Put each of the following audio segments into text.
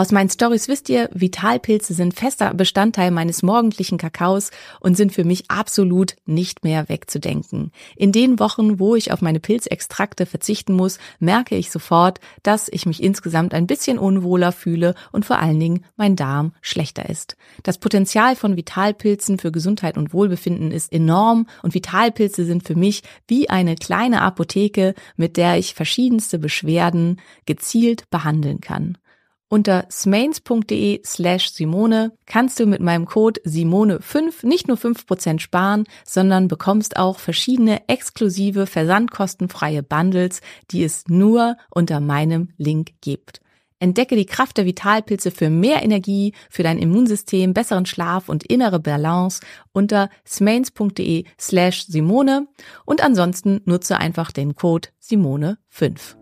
Aus meinen Stories wisst ihr, Vitalpilze sind fester Bestandteil meines morgendlichen Kakaos und sind für mich absolut nicht mehr wegzudenken. In den Wochen, wo ich auf meine Pilzextrakte verzichten muss, merke ich sofort, dass ich mich insgesamt ein bisschen unwohler fühle und vor allen Dingen mein Darm schlechter ist. Das Potenzial von Vitalpilzen für Gesundheit und Wohlbefinden ist enorm und Vitalpilze sind für mich wie eine kleine Apotheke, mit der ich verschiedenste Beschwerden gezielt behandeln kann. Unter smains.de slash Simone kannst du mit meinem Code Simone5 nicht nur 5% sparen, sondern bekommst auch verschiedene exklusive versandkostenfreie Bundles, die es nur unter meinem Link gibt. Entdecke die Kraft der Vitalpilze für mehr Energie, für dein Immunsystem, besseren Schlaf und innere Balance unter smains.de slash Simone und ansonsten nutze einfach den Code Simone5.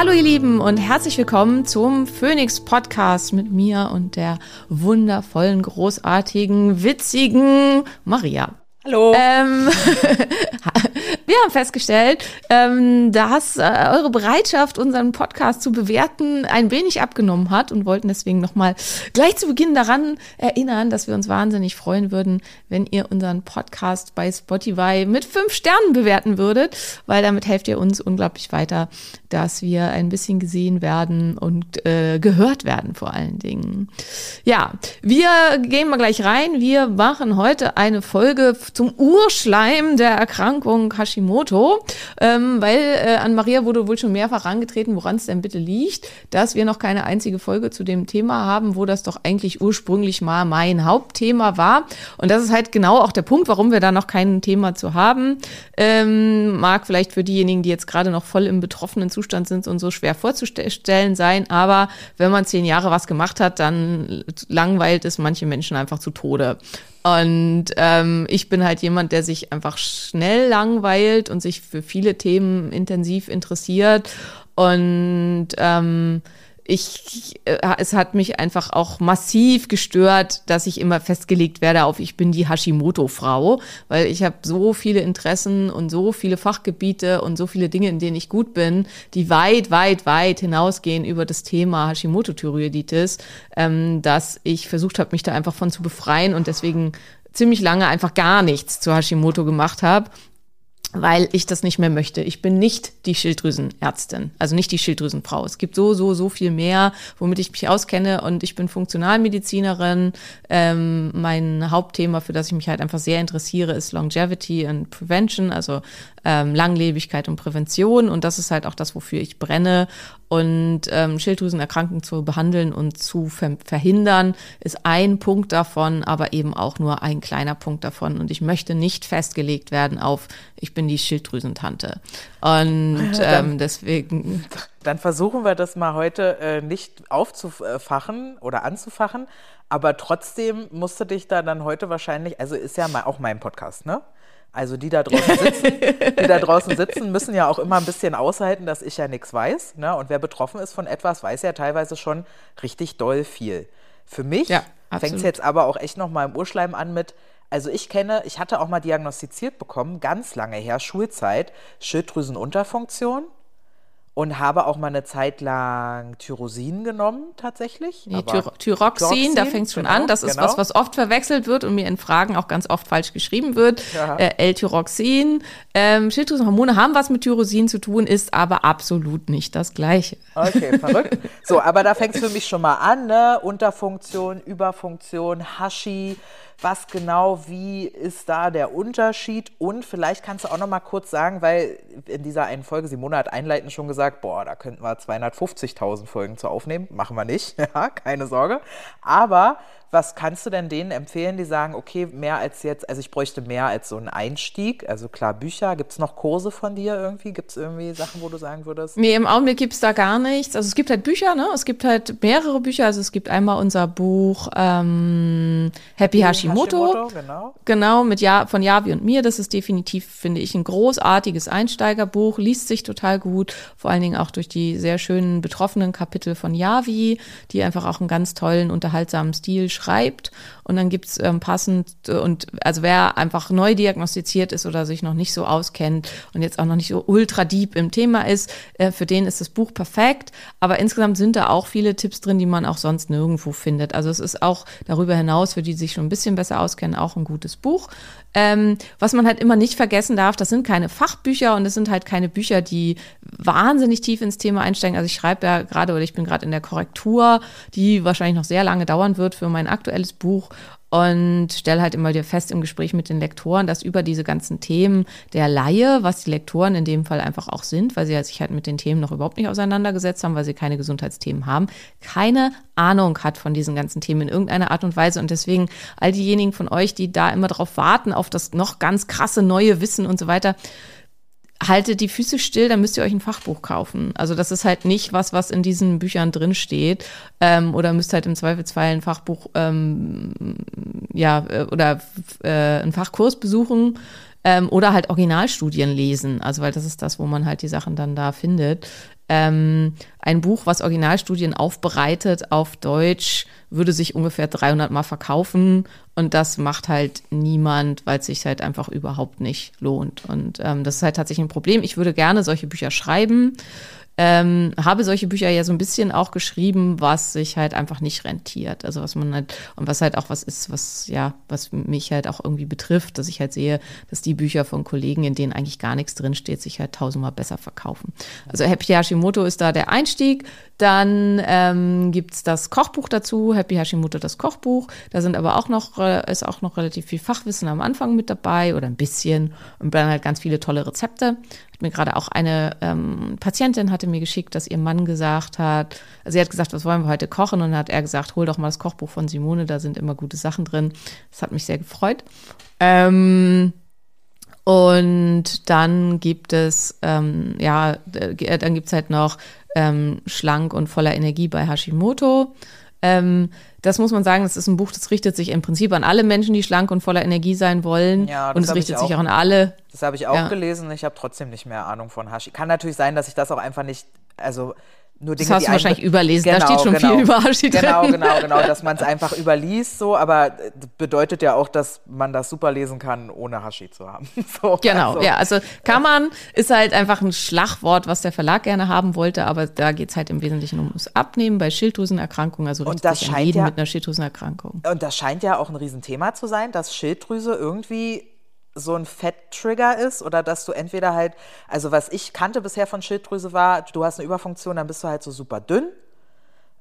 Hallo ihr Lieben und herzlich willkommen zum Phoenix Podcast mit mir und der wundervollen, großartigen, witzigen Maria. Hallo. Ähm, wir haben festgestellt, ähm, dass äh, eure Bereitschaft, unseren Podcast zu bewerten, ein wenig abgenommen hat und wollten deswegen nochmal gleich zu Beginn daran erinnern, dass wir uns wahnsinnig freuen würden, wenn ihr unseren Podcast bei Spotify mit fünf Sternen bewerten würdet, weil damit helft ihr uns unglaublich weiter, dass wir ein bisschen gesehen werden und äh, gehört werden vor allen Dingen. Ja, wir gehen mal gleich rein. Wir machen heute eine Folge zum Urschleim der Erkrankung Hashimoto, ähm, weil äh, an Maria wurde wohl schon mehrfach herangetreten, woran es denn bitte liegt, dass wir noch keine einzige Folge zu dem Thema haben, wo das doch eigentlich ursprünglich mal mein Hauptthema war. Und das ist halt genau auch der Punkt, warum wir da noch kein Thema zu haben. Ähm, mag vielleicht für diejenigen, die jetzt gerade noch voll im betroffenen Zustand sind und so schwer vorzustellen sein, aber wenn man zehn Jahre was gemacht hat, dann langweilt es manche Menschen einfach zu Tode. Und ähm, ich bin halt jemand, der sich einfach schnell langweilt und sich für viele Themen intensiv interessiert. Und ähm, ich, äh, es hat mich einfach auch massiv gestört, dass ich immer festgelegt werde auf, ich bin die Hashimoto-Frau, weil ich habe so viele Interessen und so viele Fachgebiete und so viele Dinge, in denen ich gut bin, die weit, weit, weit hinausgehen über das Thema Hashimoto-Thyreoiditis, ähm, dass ich versucht habe, mich da einfach von zu befreien und deswegen ziemlich lange einfach gar nichts zu Hashimoto gemacht habe weil ich das nicht mehr möchte. Ich bin nicht die Schilddrüsenärztin, also nicht die Schilddrüsenfrau. Es gibt so, so, so viel mehr, womit ich mich auskenne und ich bin Funktionalmedizinerin. Ähm, mein Hauptthema, für das ich mich halt einfach sehr interessiere, ist Longevity and Prevention, also ähm, Langlebigkeit und Prävention und das ist halt auch das, wofür ich brenne. Und ähm, Schilddrüsenerkrankungen zu behandeln und zu ver verhindern, ist ein Punkt davon, aber eben auch nur ein kleiner Punkt davon. Und ich möchte nicht festgelegt werden auf, ich bin die Schilddrüsentante. Und ähm, deswegen. Dann versuchen wir das mal heute äh, nicht aufzufachen oder anzufachen, aber trotzdem musst du dich da dann heute wahrscheinlich, also ist ja mal auch mein Podcast, ne? Also die da draußen sitzen, die da draußen sitzen, müssen ja auch immer ein bisschen aushalten, dass ich ja nichts weiß. Ne? Und wer betroffen ist von etwas, weiß ja teilweise schon richtig doll viel. Für mich Ja, fängt es jetzt aber auch echt noch mal im Urschleim an mit, also ich kenne, ich hatte auch mal diagnostiziert bekommen, ganz lange her, Schulzeit, Schilddrüsenunterfunktion. Und habe auch mal eine Zeit lang Tyrosin genommen, tatsächlich. Nee, Tyro Thyroxin, da Thyroxin, fängt es schon genau, an. Das ist genau. was, was oft verwechselt wird und mir in Fragen auch ganz oft falsch geschrieben wird. Ja. Äh, L-Tyroxin. Ähm, Schilddrüsenhormone haben was mit Tyrosin zu tun, ist aber absolut nicht das Gleiche. Okay, verrückt. So, aber da fängt es für mich schon mal an, ne? Unterfunktion, Überfunktion, Hashi. Was genau, wie ist da der Unterschied? Und vielleicht kannst du auch noch mal kurz sagen, weil in dieser einen Folge, Simone hat einleitend schon gesagt, boah, da könnten wir 250.000 Folgen zu aufnehmen. Machen wir nicht, ja, keine Sorge. Aber was kannst du denn denen empfehlen, die sagen, okay, mehr als jetzt, also ich bräuchte mehr als so einen Einstieg? Also klar, Bücher, gibt es noch Kurse von dir irgendwie? Gibt es irgendwie Sachen, wo du sagen würdest? Nee, im Augenblick gibt es da gar nichts. Also es gibt halt Bücher, ne? Es gibt halt mehrere Bücher. Also es gibt einmal unser Buch ähm, Happy Hashimoto. genau. Genau, mit ja, von Yavi und mir. Das ist definitiv, finde ich, ein großartiges Einsteigerbuch. Liest sich total gut. Vor allen Dingen auch durch die sehr schönen betroffenen Kapitel von Yavi, die einfach auch einen ganz tollen, unterhaltsamen Stil schreibt. Und dann gibt's ähm, passend äh, und also wer einfach neu diagnostiziert ist oder sich noch nicht so auskennt und jetzt auch noch nicht so ultra deep im Thema ist, äh, für den ist das Buch perfekt. Aber insgesamt sind da auch viele Tipps drin, die man auch sonst nirgendwo findet. Also es ist auch darüber hinaus, für die sich schon ein bisschen besser auskennen, auch ein gutes Buch. Ähm, was man halt immer nicht vergessen darf, das sind keine Fachbücher und es sind halt keine Bücher, die wahnsinnig tief ins Thema einsteigen. Also ich schreibe ja gerade oder ich bin gerade in der Korrektur, die wahrscheinlich noch sehr lange dauern wird für mein aktuelles Buch und stelle halt immer wieder fest im Gespräch mit den Lektoren, dass über diese ganzen Themen der Laie, was die Lektoren in dem Fall einfach auch sind, weil sie sich halt mit den Themen noch überhaupt nicht auseinandergesetzt haben, weil sie keine Gesundheitsthemen haben, keine Ahnung hat von diesen ganzen Themen in irgendeiner Art und Weise. Und deswegen all diejenigen von euch, die da immer drauf warten, auf das noch ganz krasse neue Wissen und so weiter, haltet die Füße still, dann müsst ihr euch ein Fachbuch kaufen. Also das ist halt nicht was, was in diesen Büchern drin steht. Ähm, oder müsst halt im Zweifelsfall ein Fachbuch, ähm, ja, äh, oder äh, einen Fachkurs besuchen. Ähm, oder halt Originalstudien lesen. Also weil das ist das, wo man halt die Sachen dann da findet. Ähm, ein Buch, was Originalstudien aufbereitet auf Deutsch, würde sich ungefähr 300 Mal verkaufen und das macht halt niemand, weil es sich halt einfach überhaupt nicht lohnt. Und ähm, das ist halt tatsächlich ein Problem. Ich würde gerne solche Bücher schreiben. Ähm, habe solche Bücher ja so ein bisschen auch geschrieben, was sich halt einfach nicht rentiert. Also was man halt, und was halt auch was ist, was, ja, was mich halt auch irgendwie betrifft, dass ich halt sehe, dass die Bücher von Kollegen, in denen eigentlich gar nichts drinsteht, sich halt tausendmal besser verkaufen. Also Happy Hashimoto ist da der Einstieg. Dann ähm, gibt das Kochbuch dazu, Happy Hashimoto das Kochbuch. Da sind aber auch noch, äh, ist auch noch relativ viel Fachwissen am Anfang mit dabei oder ein bisschen und dann halt ganz viele tolle Rezepte. Mir gerade auch eine ähm, Patientin hatte mir geschickt, dass ihr Mann gesagt hat, also sie hat gesagt, was wollen wir heute kochen? Und dann hat er gesagt, hol doch mal das Kochbuch von Simone, da sind immer gute Sachen drin. Das hat mich sehr gefreut. Ähm, und dann gibt es, ähm, ja, äh, dann gibt es halt noch ähm, schlank und voller Energie bei Hashimoto. Ähm, das muss man sagen, das ist ein Buch, das richtet sich im Prinzip an alle Menschen, die schlank und voller Energie sein wollen. Ja, das und es richtet sich auch. auch an alle. Das habe ich auch Ja. gelesen. Ich habe trotzdem nicht mehr Ahnung von Hashi. Kann natürlich sein, dass ich das auch einfach nicht, also nur Dinge, Das hast du wahrscheinlich überlesen. Da steht schon viel über Hashi Genau, drin. genau, genau, dass man es einfach überliest so, aber äh, bedeutet ja auch, dass man das super lesen kann, ohne Hashi zu haben. So, Genau, also, ja, also kann man, ist halt einfach ein Schlagwort, was der Verlag gerne haben wollte, aber da geht's halt im Wesentlichen ums Abnehmen bei Schilddrüsenerkrankungen, also Und das scheint jeden ja- mit einer Schilddrüsenerkrankung. Und das scheint ja auch ein Riesenthema zu sein, dass Schilddrüse irgendwie so ein Fetttrigger ist oder dass du entweder halt, also was ich kannte bisher von Schilddrüse war, du hast eine Überfunktion, dann bist du halt so super dünn.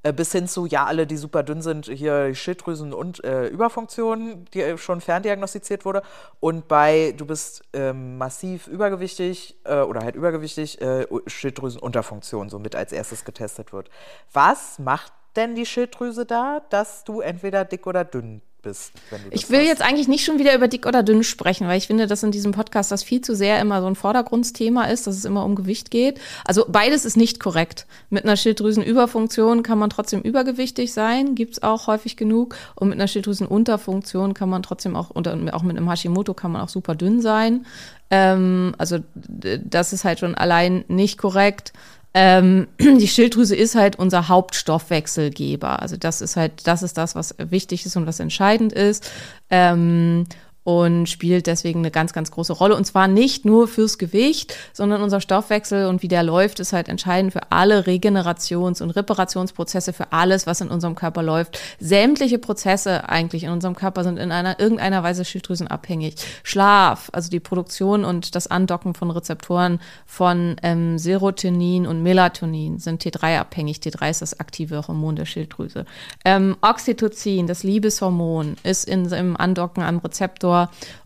Äh, Bis hin zu, ja, alle, die super dünn sind, hier Schilddrüsen- und äh, Überfunktion, die äh, schon ferndiagnostiziert wurde. Und bei, du bist ähm, massiv übergewichtig äh, oder halt übergewichtig, äh, Schilddrüsenunterfunktion somit als erstes getestet wird. Was macht denn die Schilddrüse da, dass du entweder dick oder dünn bist? Ich will hast? jetzt eigentlich nicht schon wieder über dick oder dünn sprechen, weil ich finde, dass in diesem Podcast das viel zu sehr immer so ein Vordergrundsthema ist, dass es immer um Gewicht geht. Also beides ist nicht korrekt. Mit einer Schilddrüsenüberfunktion kann man trotzdem übergewichtig sein, gibt's auch häufig genug. Und mit einer Schilddrüsenunterfunktion kann man trotzdem auch, oder auch mit einem Hashimoto kann man auch super dünn sein. Ähm, also das ist halt schon allein nicht korrekt. Ähm, die Schilddrüse ist halt unser Hauptstoffwechselgeber. Also das ist halt, das ist das, was wichtig ist und was entscheidend ist. Ähm, und spielt deswegen eine ganz, ganz große Rolle. Und zwar nicht nur fürs Gewicht, sondern unser Stoffwechsel und wie der läuft, ist halt entscheidend für alle Regenerations- und Reparationsprozesse, für alles, was in unserem Körper läuft. Sämtliche Prozesse eigentlich in unserem Körper sind in einer irgendeiner Weise schilddrüsenabhängig. Schlaf, also die Produktion und das Andocken von Rezeptoren von ähm, Serotonin und Melatonin sind T3-abhängig. T3 ist das aktive Hormon der Schilddrüse. Ähm, Oxytocin, das Liebeshormon, ist in, im Andocken am Rezeptor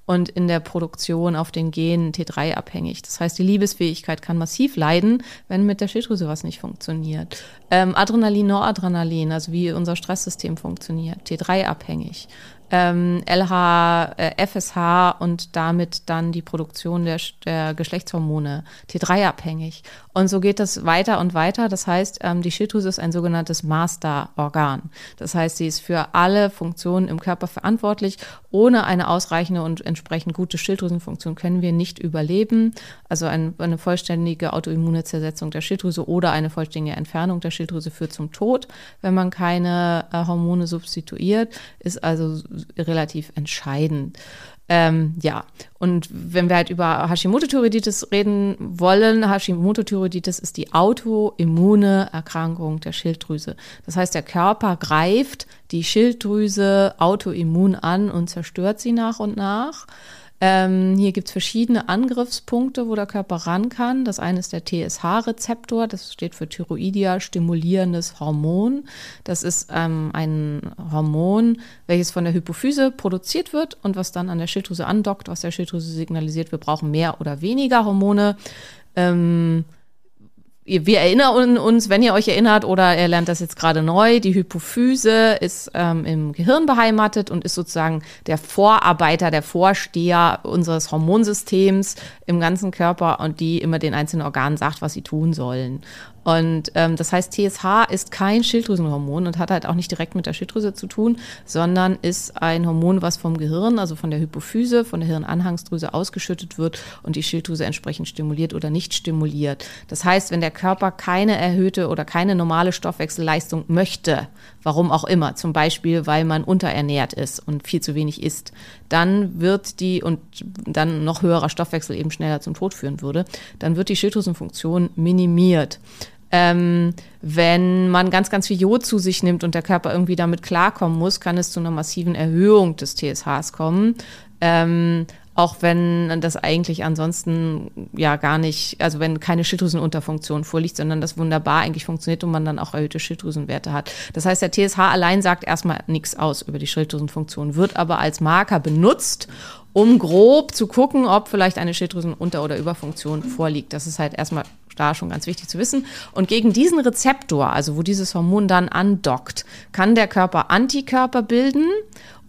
und in der Produktion auf den Genen T3 abhängig. Das heißt, die Liebesfähigkeit kann massiv leiden, wenn mit der Schilddrüse was nicht funktioniert. Ähm, Adrenalin, Noradrenalin, also wie unser Stresssystem funktioniert, T3 abhängig ähm, LH, äh, FSH und damit dann die Produktion der, der Geschlechtshormone T3-abhängig. Und so geht das weiter und weiter. Das heißt, ähm, die Schilddrüse ist ein sogenanntes Masterorgan. Das heißt, sie ist für alle Funktionen im Körper verantwortlich. Ohne eine ausreichende und entsprechend gute Schilddrüsenfunktion können wir nicht überleben. Also ein, eine vollständige autoimmune Zersetzung der Schilddrüse oder eine vollständige Entfernung der Schilddrüse führt zum Tod, wenn man keine äh, Hormone substituiert. Ist also relativ entscheidend. Ähm, ja, und wenn wir halt über Hashimoto-Thyreoiditis reden wollen, Hashimoto-Thyreoiditis ist die autoimmune Erkrankung der Schilddrüse. Das heißt, der Körper greift die Schilddrüse autoimmun an und zerstört sie nach und nach. Ähm, hier gibt es verschiedene Angriffspunkte, wo der Körper ran kann. Das eine ist der TSH-Rezeptor, das steht für Thyroidia stimulierendes Hormon. Das ist ähm, ein Hormon, welches von der Hypophyse produziert wird und was dann an der Schilddrüse andockt, was der Schilddrüse signalisiert, wir brauchen mehr oder weniger Hormone. Ähm, wir erinnern uns, wenn ihr euch erinnert oder ihr lernt das jetzt gerade neu, die Hypophyse ist ähm, im Gehirn beheimatet und ist sozusagen der Vorarbeiter, der Vorsteher unseres Hormonsystems im ganzen Körper und die immer den einzelnen Organen sagt, was sie tun sollen. Und ähm, das heißt, TSH ist kein Schilddrüsenhormon und hat halt auch nicht direkt mit der Schilddrüse zu tun, sondern ist ein Hormon, was vom Gehirn, also von der Hypophyse, von der Hirnanhangsdrüse ausgeschüttet wird und die Schilddrüse entsprechend stimuliert oder nicht stimuliert. Das heißt, wenn der Körper keine erhöhte oder keine normale Stoffwechselleistung möchte, warum auch immer, zum Beispiel, weil man unterernährt ist und viel zu wenig isst, dann wird die und dann noch höherer Stoffwechsel eben schneller zum Tod führen würde, dann wird die Schilddrüsenfunktion minimiert. Ähm, wenn man ganz, ganz viel Jod zu sich nimmt und der Körper irgendwie damit klarkommen muss, kann es zu einer massiven Erhöhung des TSHs kommen. Ähm, auch wenn das eigentlich ansonsten ja gar nicht, also wenn keine Schilddrüsenunterfunktion vorliegt, sondern das wunderbar eigentlich funktioniert und man dann auch erhöhte Schilddrüsenwerte hat. Das heißt, der TSH allein sagt erstmal nichts aus über die Schilddrüsenfunktion, wird aber als Marker benutzt, um grob zu gucken, ob vielleicht eine Schilddrüsenunter- oder Überfunktion vorliegt. Das ist halt erstmal da schon ganz wichtig zu wissen. Und gegen diesen Rezeptor, also wo dieses Hormon dann andockt, kann der Körper Antikörper bilden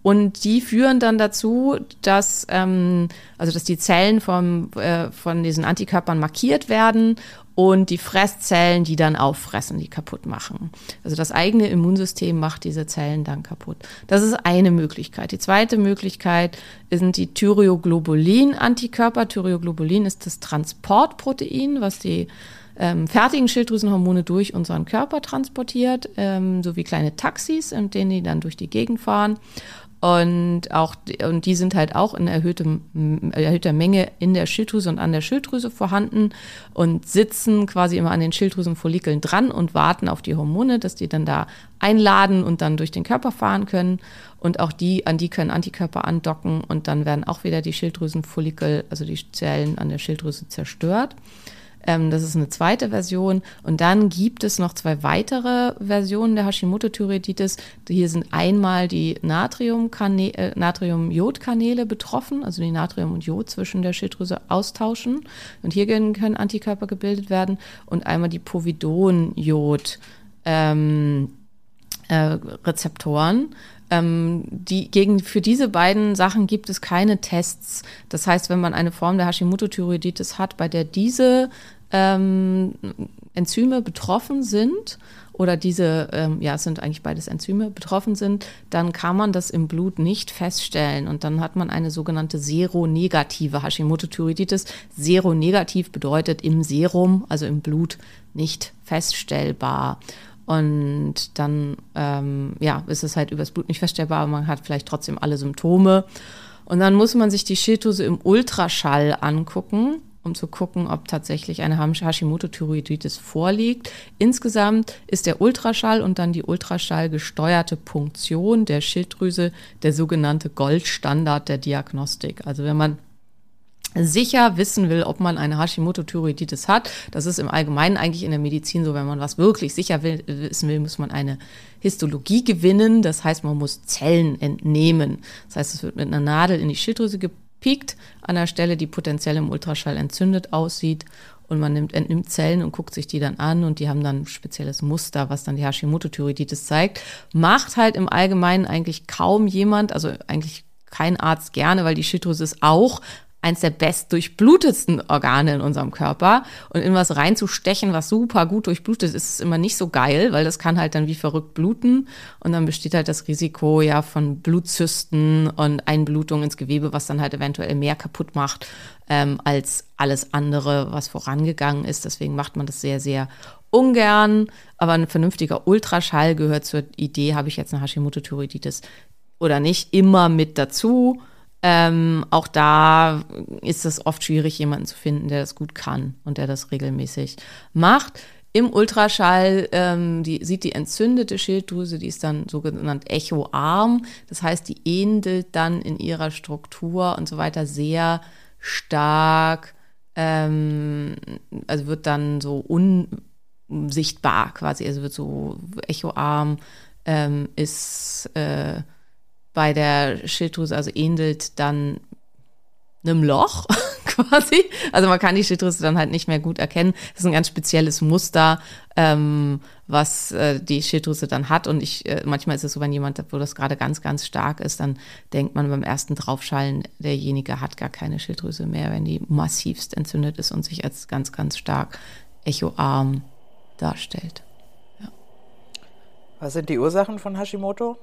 und die führen dann dazu, dass, ähm, also dass die Zellen vom, äh, von diesen Antikörpern markiert werden und die Fresszellen, die dann auffressen, die kaputt machen. Also das eigene Immunsystem macht diese Zellen dann kaputt. Das ist eine Möglichkeit. Die zweite Möglichkeit sind die Thyroglobulin-Antikörper. Thyroglobulin ist das Transportprotein, was die ähm, fertigen Schilddrüsenhormone durch unseren Körper transportiert, ähm, so wie kleine Taxis, in denen die dann durch die Gegend fahren. Und auch, und die sind halt auch in erhöhtem, erhöhter Menge in der Schilddrüse und an der Schilddrüse vorhanden und sitzen quasi immer an den Schilddrüsenfollikeln dran und warten auf die Hormone, dass die dann da einladen und dann durch den Körper fahren können. Und auch die, an die können Antikörper andocken und dann werden auch wieder die Schilddrüsenfollikel, also die Zellen an der Schilddrüse zerstört. Ähm, das ist eine zweite Version. Und dann gibt es noch zwei weitere Versionen der Hashimoto-Thyreoiditis. Hier sind einmal die äh, Natrium-Jod-Kanäle betroffen, also die Natrium und Jod zwischen der Schilddrüse austauschen. Und hier können Antikörper gebildet werden. Und einmal die Povidon-Jod. Ähm, äh, Rezeptoren. Ähm, die, gegen, für diese beiden Sachen gibt es keine Tests. Das heißt, wenn man eine Form der Hashimoto-Thyreoiditis hat, bei der diese ähm, Enzyme betroffen sind oder diese, ähm, ja, es sind eigentlich beides Enzyme, betroffen sind, dann kann man das im Blut nicht feststellen. Und dann hat man eine sogenannte seronegative Hashimoto-Thyreoiditis. Seronegativ bedeutet im Serum, also im Blut, nicht feststellbar. Und dann, ähm, ja, ist es halt übers Blut nicht feststellbar, aber man hat vielleicht trotzdem alle Symptome. Und dann muss man sich die Schilddrüse im Ultraschall angucken, um zu gucken, ob tatsächlich eine Hashimoto-Thyreoiditis vorliegt. Insgesamt ist der Ultraschall und dann die Ultraschall gesteuerte Punktion der Schilddrüse der sogenannte Goldstandard der Diagnostik. Also wenn man sicher wissen will, ob man eine Hashimoto-Thyreoiditis hat. Das ist im Allgemeinen eigentlich in der Medizin so, wenn man was wirklich sicher will, wissen will, muss man eine Histologie gewinnen. Das heißt, man muss Zellen entnehmen. Das heißt, es wird mit einer Nadel in die Schilddrüse gepiekt, an der Stelle, die potenziell im Ultraschall entzündet aussieht. Und man nimmt, entnimmt Zellen und guckt sich die dann an und die haben dann ein spezielles Muster, was dann die Hashimoto-Thyreoiditis zeigt. Macht halt im Allgemeinen eigentlich kaum jemand, also eigentlich kein Arzt gerne, weil die Schilddrüse ist auch eins der best durchblutetsten Organe in unserem Körper. Und in was reinzustechen, was super gut durchblutet ist, ist immer nicht so geil, weil das kann halt dann wie verrückt bluten. Und dann besteht halt das Risiko ja von Blutzysten und Einblutung ins Gewebe, was dann halt eventuell mehr kaputt macht ähm, als alles andere, was vorangegangen ist. Deswegen macht man das sehr, sehr ungern. Aber ein vernünftiger Ultraschall gehört zur Idee, habe ich jetzt eine Hashimoto-Thyreoiditis oder nicht, immer mit dazu. Ähm, auch da ist es oft schwierig, jemanden zu finden, der das gut kann und der das regelmäßig macht. Im Ultraschall ähm, die, sieht die entzündete Schilddrüse, die ist dann sogenannt echoarm. Das heißt, die ähnelt dann in ihrer Struktur und so weiter sehr stark, ähm, also wird dann so unsichtbar quasi, also wird so echoarm, ähm, ist äh, bei der Schilddrüse, also ähnelt dann einem Loch quasi. Also man kann die Schilddrüse dann halt nicht mehr gut erkennen. Das ist ein ganz spezielles Muster, ähm, was äh, die Schilddrüse dann hat. Und ich, äh, manchmal ist es so, wenn jemand, wo das gerade ganz, ganz stark ist, dann denkt man beim ersten Draufschallen, derjenige hat gar keine Schilddrüse mehr, wenn die massivst entzündet ist und sich als ganz, ganz stark echoarm darstellt. Was sind die Ursachen von Hashimoto?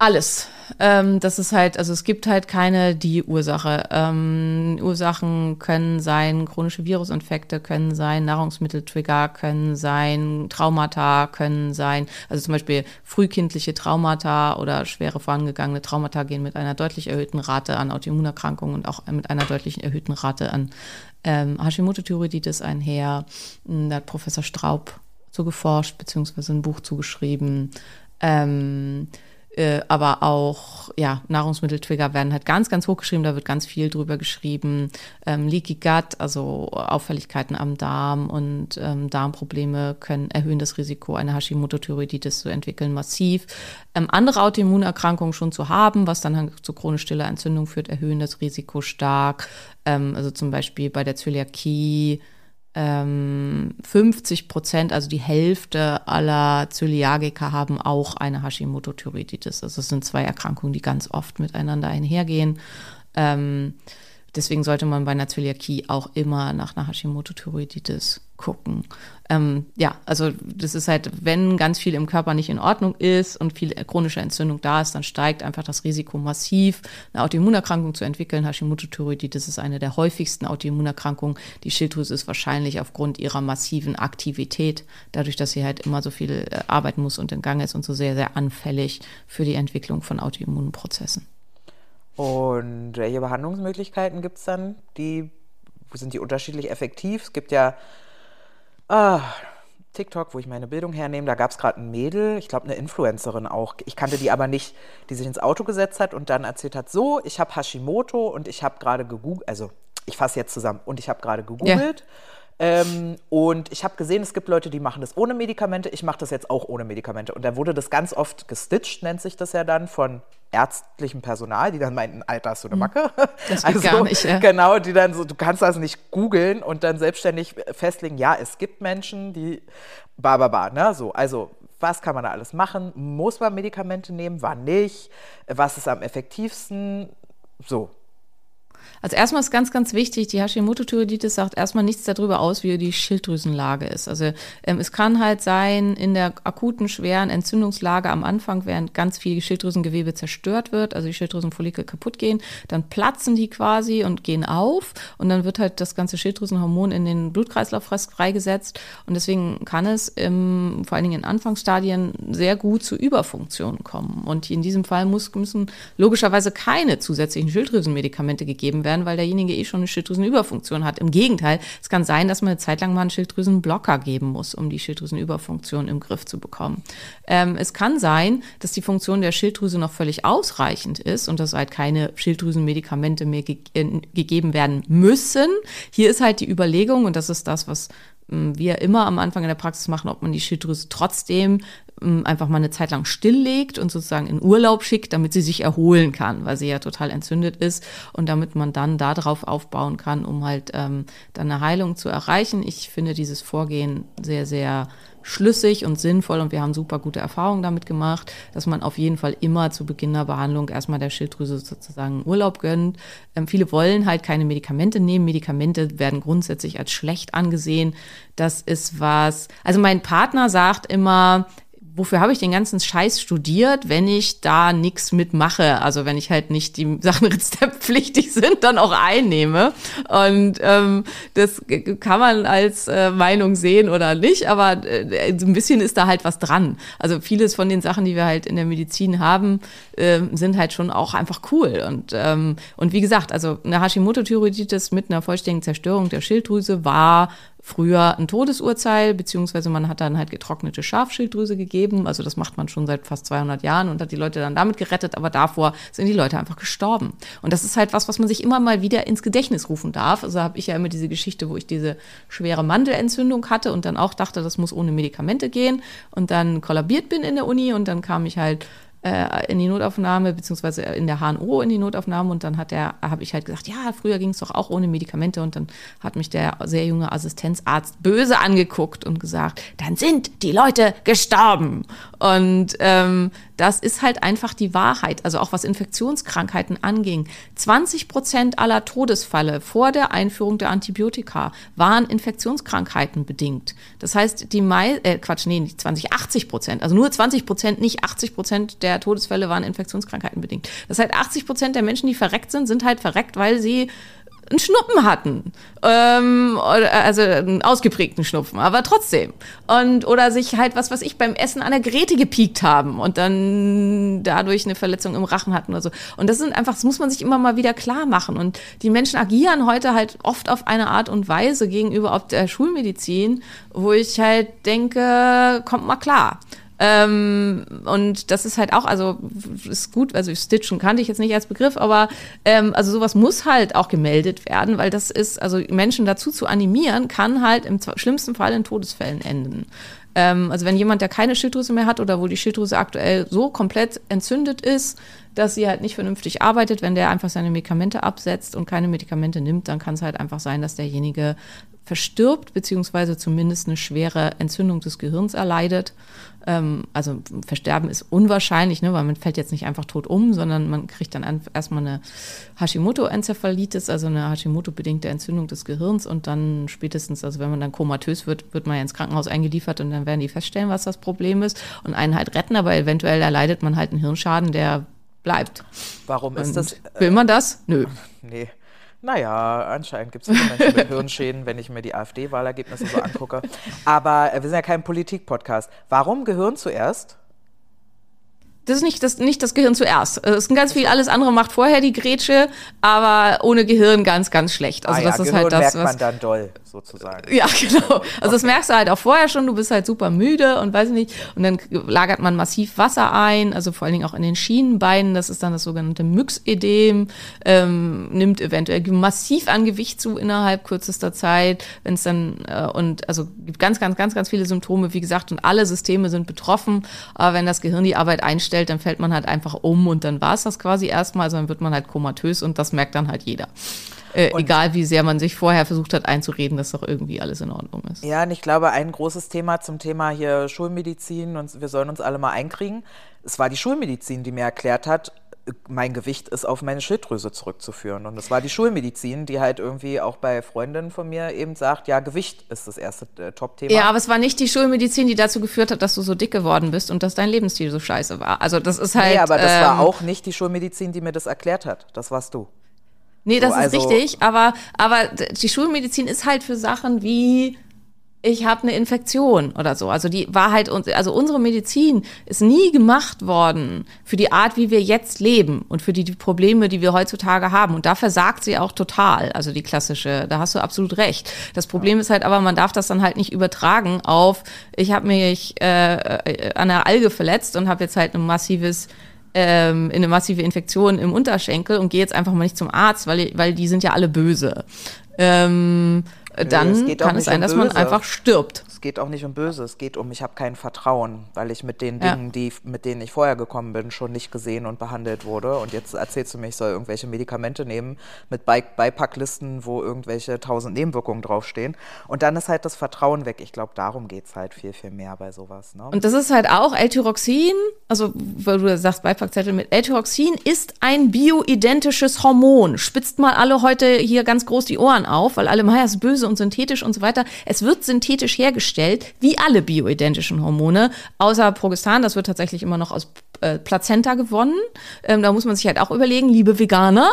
Alles. Ähm, das ist halt, also es gibt halt keine die Ursache. Ähm, Ursachen können sein, chronische Virusinfekte können sein, Nahrungsmitteltrigger können sein, Traumata können sein. Also zum Beispiel frühkindliche Traumata oder schwere vorangegangene Traumata gehen mit einer deutlich erhöhten Rate an Autoimmunerkrankungen und auch mit einer deutlich erhöhten Rate an ähm, Hashimoto-Thyreoiditis einher. Da hat Professor Straub so geforscht, beziehungsweise ein Buch zugeschrieben. Ähm, äh, aber auch, ja, Nahrungsmitteltrigger werden halt ganz, ganz hochgeschrieben, da wird ganz viel drüber geschrieben. Ähm, Leaky Gut, also Auffälligkeiten am Darm und ähm, Darmprobleme können erhöhen das Risiko, eine Hashimoto-Thyreoiditis zu entwickeln, massiv. Ähm, andere Autoimmunerkrankungen schon zu haben, was dann halt zu chronisch stiller Entzündung führt, erhöhen das Risiko stark. Ähm, also zum Beispiel bei der Zöliakie, 50 ähm, Prozent, also die Hälfte aller Zöliagiker haben auch eine Hashimoto-Thyreoiditis. Also es sind zwei Erkrankungen, die ganz oft miteinander einhergehen. Ähm, deswegen sollte man bei einer Zöliakie auch immer nach einer Hashimoto-Thyreoiditis gucken. Ähm, ja, also das ist halt, wenn ganz viel im Körper nicht in Ordnung ist und viel chronische Entzündung da ist, dann steigt einfach das Risiko massiv, eine Autoimmunerkrankung zu entwickeln. Hashimoto-Thyreoiditis ist eine der häufigsten Autoimmunerkrankungen. Die Schilddrüse ist wahrscheinlich aufgrund ihrer massiven Aktivität, dadurch, dass sie halt immer so viel äh, arbeiten muss und in Gang ist und so sehr, sehr anfällig für die Entwicklung von Autoimmunprozessen. Und welche Behandlungsmöglichkeiten gibt es dann? Die sind die unterschiedlich effektiv? Es gibt ja ah, TikTok, wo ich meine Bildung hernehme, da gab es gerade ein Mädel, ich glaube eine Influencerin auch, ich kannte die aber nicht, die sich ins Auto gesetzt hat und dann erzählt hat, so, ich habe Hashimoto und ich habe gerade gegoogelt, also ich fasse jetzt zusammen, und ich habe gerade gegoogelt. Ja. Ähm, und ich habe gesehen, es gibt Leute, die machen das ohne Medikamente. Ich mache das jetzt auch ohne Medikamente. Und da wurde das ganz oft gestitcht, nennt sich das ja dann, von ärztlichem Personal, die dann meinten, Alter, hast du eine hm. Macke? Das geht also, gar nicht, ja. Genau, die dann so, du kannst das nicht googeln und dann selbstständig festlegen, ja, es gibt Menschen, die, ba, ba, ba, ne, so, also, was kann man da alles machen? Muss man Medikamente nehmen? Wann nicht? Was ist am effektivsten? So. Also erstmal ist ganz, ganz wichtig, die Hashimoto-Thyreoiditis sagt erstmal nichts darüber aus, wie die Schilddrüsenlage ist. Also ähm, es kann halt sein, in der akuten, schweren Entzündungslage am Anfang, während ganz viel Schilddrüsengewebe zerstört wird, also die Schilddrüsenfollikel kaputt gehen, dann platzen die quasi und gehen auf und dann wird halt das ganze Schilddrüsenhormon in den Blutkreislauf freigesetzt und deswegen kann es im, vor allen Dingen in Anfangsstadien sehr gut zu Überfunktionen kommen. Und in diesem Fall muss, müssen logischerweise keine zusätzlichen Schilddrüsenmedikamente gegeben werden, weil derjenige eh schon eine Schilddrüsenüberfunktion hat. Im Gegenteil, es kann sein, dass man eine Zeit lang mal einen Schilddrüsenblocker geben muss, um die Schilddrüsenüberfunktion im Griff zu bekommen. Ähm, es kann sein, dass die Funktion der Schilddrüse noch völlig ausreichend ist und dass halt keine Schilddrüsenmedikamente mehr ge äh, gegeben werden müssen. Hier ist halt die Überlegung, und das ist das, was wir immer am Anfang in der Praxis machen, ob man die Schilddrüse trotzdem ähm, einfach mal eine Zeit lang stilllegt und sozusagen in Urlaub schickt, damit sie sich erholen kann, weil sie ja total entzündet ist und damit man dann darauf aufbauen kann, um halt ähm, dann eine Heilung zu erreichen. Ich finde dieses Vorgehen sehr, sehr schlüssig und sinnvoll und wir haben super gute Erfahrungen damit gemacht, dass man auf jeden Fall immer zu Beginn der Behandlung erstmal der Schilddrüse sozusagen Urlaub gönnt. Ähm, viele wollen halt keine Medikamente nehmen. Medikamente werden grundsätzlich als schlecht angesehen. Das ist was, also mein Partner sagt immer, wofür habe ich den ganzen Scheiß studiert, wenn ich da nichts mitmache? Also wenn ich halt nicht die Sachen rezeptpflichtig sind, dann auch einnehme. Und ähm, das kann man als äh, Meinung sehen oder nicht, aber äh, ein bisschen ist da halt was dran. Also vieles von den Sachen, die wir halt in der Medizin haben, äh, sind halt schon auch einfach cool. Und, ähm, und wie gesagt, also eine Hashimoto-Thyreoiditis mit einer vollständigen Zerstörung der Schilddrüse war früher ein Todesurteil, beziehungsweise man hat dann halt getrocknete Schafschilddrüse gegeben. Also das macht man schon seit fast 200 Jahren und hat die Leute dann damit gerettet, aber davor sind die Leute einfach gestorben. Und das ist halt was, was man sich immer mal wieder ins Gedächtnis rufen darf. Also habe ich ja immer diese Geschichte, wo ich diese schwere Mandelentzündung hatte und dann auch dachte, das muss ohne Medikamente gehen und dann kollabiert bin in der Uni und dann kam ich halt äh, in die Notaufnahme, beziehungsweise in der HNO in die Notaufnahme und dann hat der, habe ich halt gesagt, ja, früher ging es doch auch ohne Medikamente und dann hat mich der sehr junge Assistenzarzt böse angeguckt und gesagt, dann sind die Leute gestorben. Und ähm, das ist halt einfach die Wahrheit. Also auch was Infektionskrankheiten anging. 20 Prozent aller Todesfälle vor der Einführung der Antibiotika waren Infektionskrankheiten bedingt. Das heißt, die Mai, äh, Quatsch, nee, nicht 20, 80 Prozent. Also nur 20 Prozent, nicht 80 Prozent der Todesfälle waren Infektionskrankheiten bedingt. Das heißt, 80 Prozent der Menschen, die verreckt sind, sind halt verreckt, weil sie einen Schnuppen hatten. Ähm, also einen ausgeprägten Schnupfen, aber trotzdem. Und, oder sich halt, was was ich, beim Essen an der Geräte gepiekt haben und dann dadurch eine Verletzung im Rachen hatten oder so. Und das sind einfach, das muss man sich immer mal wieder klar machen. Und die Menschen agieren heute halt oft auf eine Art und Weise gegenüber der Schulmedizin, wo ich halt denke, kommt mal klar. Ähm, und das ist halt auch, also ist gut, also Stitchen kannte ich jetzt nicht als Begriff, aber ähm, also sowas muss halt auch gemeldet werden, weil das ist, also Menschen dazu zu animieren, kann halt im schlimmsten Fall in Todesfällen enden. Ähm, also wenn jemand, der keine Schilddrüse mehr hat oder wo die Schilddrüse aktuell so komplett entzündet ist, dass sie halt nicht vernünftig arbeitet, wenn der einfach seine Medikamente absetzt und keine Medikamente nimmt, dann kann es halt einfach sein, dass derjenige verstirbt, beziehungsweise zumindest eine schwere Entzündung des Gehirns erleidet. Ähm, also Versterben ist unwahrscheinlich, ne, weil man fällt jetzt nicht einfach tot um, sondern man kriegt dann erstmal eine Hashimoto-Enzephalitis, also eine Hashimoto-bedingte Entzündung des Gehirns und dann spätestens, also wenn man dann komatös wird, wird man ja ins Krankenhaus eingeliefert und dann werden die feststellen, was das Problem ist und einen halt retten, aber eventuell erleidet man halt einen Hirnschaden, der bleibt. Warum ist und das? Will man das? Nö. Nee. Naja, anscheinend gibt es viele Menschen mit Hirnschäden, wenn ich mir die AfD-Wahlergebnisse so angucke. Aber äh, wir sind ja kein Politik-Podcast. Warum Gehirn zuerst? Das ist nicht das, nicht das Gehirn zuerst. Es ist ganz viel, alles andere macht vorher die Grätsche, aber ohne Gehirn ganz, ganz schlecht. Also ah, das ja, ist Gehirn halt das, merkt was. man dann doll, sozusagen. Ja, genau. Also das merkst du halt auch vorher schon, du bist halt super müde und weiß ich nicht. Und dann lagert man massiv Wasser ein, also vor allen Dingen auch in den Schienenbeinen, das ist dann das sogenannte Myxedem, ähm, nimmt eventuell massiv an Gewicht zu innerhalb kürzester Zeit, wenn es dann, äh, und also gibt ganz, ganz, ganz, ganz viele Symptome, wie gesagt, und alle Systeme sind betroffen. Aber wenn das Gehirn die Arbeit einstellt, dann fällt man halt einfach um und dann war es das quasi erstmal, also dann wird man halt komatös und das merkt dann halt jeder. Äh, egal wie sehr man sich vorher versucht hat einzureden, dass doch irgendwie alles in Ordnung ist. Ja, und ich glaube, ein großes Thema zum Thema hier Schulmedizin und wir sollen uns alle mal einkriegen. Es war die Schulmedizin, die mir erklärt hat, mein Gewicht ist auf meine Schilddrüse zurückzuführen. Und das war die Schulmedizin, die halt irgendwie auch bei Freundinnen von mir eben sagt, ja, Gewicht ist das erste äh, Top-Thema. Ja, aber es war nicht die Schulmedizin, die dazu geführt hat, dass du so dick geworden bist und dass dein Lebensstil so scheiße war. Also das ist halt. nee, aber das ähm, war auch nicht die Schulmedizin, die mir das erklärt hat. Das warst du. Nee, das So, also- ist richtig, aber, aber die Schulmedizin ist halt für Sachen wie ich habe eine Infektion oder so. Also die Wahrheit und also unsere Medizin ist nie gemacht worden für die Art, wie wir jetzt leben und für die, die Probleme, die wir heutzutage haben. Und da versagt sie auch total. Also die klassische, da hast du absolut recht. Das Problem ist halt aber, man darf das dann halt nicht übertragen auf, ich habe mich äh, äh, an der Alge verletzt und habe jetzt halt ein massives ähm, eine massive Infektion im Unterschenkel und gehe jetzt einfach mal nicht zum Arzt, weil, weil die sind ja alle böse. Ähm, dann kann es sein, dass man einfach stirbt. Es geht auch nicht um Böse, es geht um, ich habe kein Vertrauen, weil ich mit den Ja. Dingen, die, mit denen ich vorher gekommen bin, schon nicht gesehen und behandelt wurde. Und jetzt erzählst du mir, ich soll irgendwelche Medikamente nehmen mit Bei Beipacklisten, wo irgendwelche tausend Nebenwirkungen draufstehen. Und dann ist halt das Vertrauen weg. Ich glaube, darum geht es halt viel, viel mehr bei sowas. Ne? Und das ist halt auch L-Tyroxin, also weil du sagst Beipackzettel mit L-Tyroxin ist ein bioidentisches Hormon. Spitzt mal alle heute hier ganz groß die Ohren auf, weil alle mal, ja, ist böse und synthetisch und so weiter. Es wird synthetisch hergestellt, wie alle bioidentischen Hormone, außer Progestan, das wird tatsächlich immer noch aus äh, Plazenta gewonnen. Ähm, da muss man sich halt auch überlegen, liebe Veganer,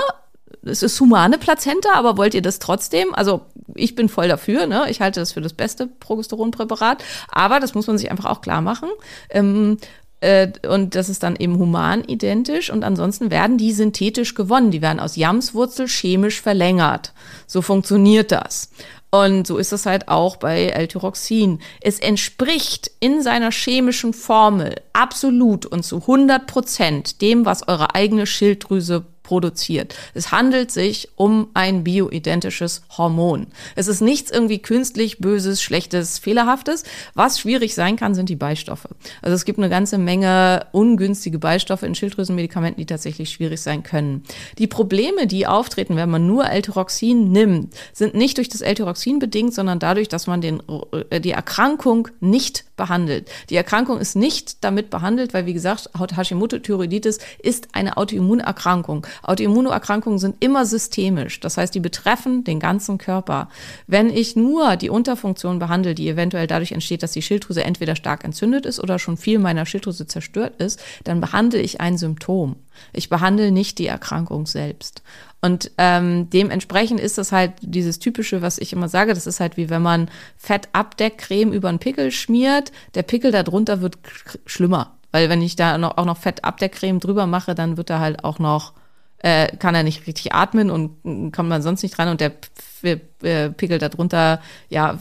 es ist humane Plazenta, aber wollt ihr das trotzdem? Also ich bin voll dafür, ne? Ich halte das für das beste Progesteronpräparat, aber das muss man sich einfach auch klar machen. Ähm, äh, und das ist dann eben human identisch und ansonsten werden die synthetisch gewonnen. Die werden aus Jamswurzel chemisch verlängert. So funktioniert das. Und so ist es halt auch bei L-Tyroxin. Es entspricht in seiner chemischen Formel absolut und zu 100 Prozent dem, was eure eigene Schilddrüse produziert. Es handelt sich um ein bioidentisches Hormon. Es ist nichts irgendwie künstlich, böses, schlechtes, fehlerhaftes. Was schwierig sein kann, sind die Beistoffe. Also es gibt eine ganze Menge ungünstige Beistoffe in Schilddrüsenmedikamenten, die tatsächlich schwierig sein können. Die Probleme, die auftreten, wenn man nur L-Tyroxin nimmt, sind nicht durch das L-Tyroxin bedingt, sondern dadurch, dass man den, äh, die Erkrankung nicht behandelt. Die Erkrankung ist nicht damit behandelt, weil wie gesagt, Hashimoto-Thyreoiditis ist eine Autoimmunerkrankung. Autoimmunerkrankungen sind immer systemisch. Das heißt, die betreffen den ganzen Körper. Wenn ich nur die Unterfunktion behandle, die eventuell dadurch entsteht, dass die Schilddrüse entweder stark entzündet ist oder schon viel meiner Schilddrüse zerstört ist, dann behandle ich ein Symptom. Ich behandle nicht die Erkrankung selbst. Und ähm, dementsprechend ist das halt dieses typische, was ich immer sage, das ist halt wie wenn man Fettabdeckcreme über einen Pickel schmiert, der Pickel darunter wird schlimmer. Weil wenn ich da noch, auch noch Fettabdeckcreme drüber mache, dann wird er halt auch noch, äh, kann er nicht richtig atmen und mm, kommt man sonst nicht dran und der äh, Pickel darunter, ja,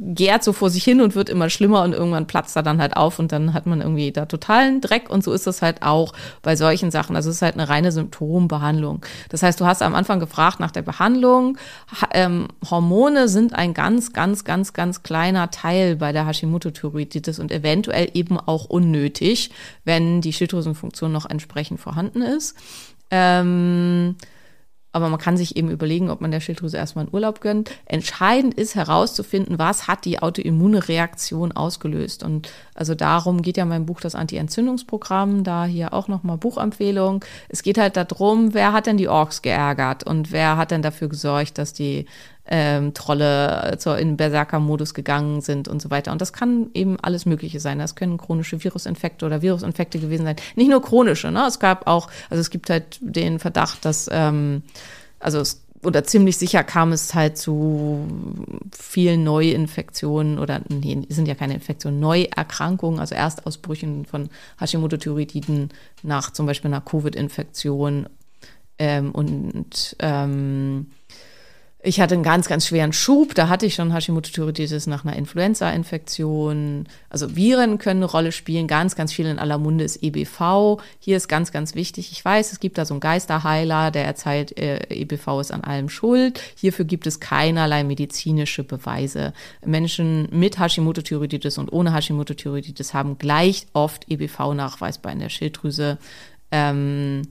gärt so vor sich hin und wird immer schlimmer und irgendwann platzt er dann halt auf und dann hat man irgendwie da totalen Dreck und so ist das halt auch bei solchen Sachen. Also es ist halt eine reine Symptombehandlung. Das heißt, du hast am Anfang gefragt nach der Behandlung. Ha ähm, Hormone sind ein ganz, ganz, ganz, ganz kleiner Teil bei der Hashimoto-Thyreoiditis und eventuell eben auch unnötig, wenn die Schilddrüsenfunktion noch entsprechend vorhanden ist. Ähm, aber man kann sich eben überlegen, ob man der Schilddrüse erstmal einen Urlaub gönnt. Entscheidend ist herauszufinden, was hat die autoimmune Reaktion ausgelöst. Und also darum geht ja mein Buch das Anti-Entzündungsprogramm, da hier auch nochmal Buchempfehlung. Es geht halt darum, wer hat denn die Orks geärgert und wer hat denn dafür gesorgt, dass die ähm, Trolle zur, in Berserker-Modus gegangen sind und so weiter. Und das kann eben alles Mögliche sein. Das können chronische Virusinfekte oder Virusinfekte gewesen sein. Nicht nur chronische, ne? Es gab auch, also es gibt halt den Verdacht, dass, ähm, also es, oder ziemlich sicher kam es halt zu vielen Neuinfektionen oder, nee, sind ja keine Infektionen, Neuerkrankungen, also Erstausbrüchen von Hashimoto-Thyreoididen nach zum Beispiel einer Covid-Infektion ähm, und ähm, ich hatte einen ganz, ganz schweren Schub. Da hatte ich schon Hashimoto-Thyreoiditis nach einer Influenza-Infektion. Also Viren können eine Rolle spielen. Ganz, ganz viel in aller Munde ist EBV. Hier ist ganz, ganz wichtig. Ich weiß, es gibt da so einen Geisterheiler, der erzählt, äh, EBV ist an allem schuld. Hierfür gibt es keinerlei medizinische Beweise. Menschen mit Hashimoto-Thyreoiditis und ohne Hashimoto-Thyreoiditis haben gleich oft EBV nachweisbar in der Schilddrüse. Ähm,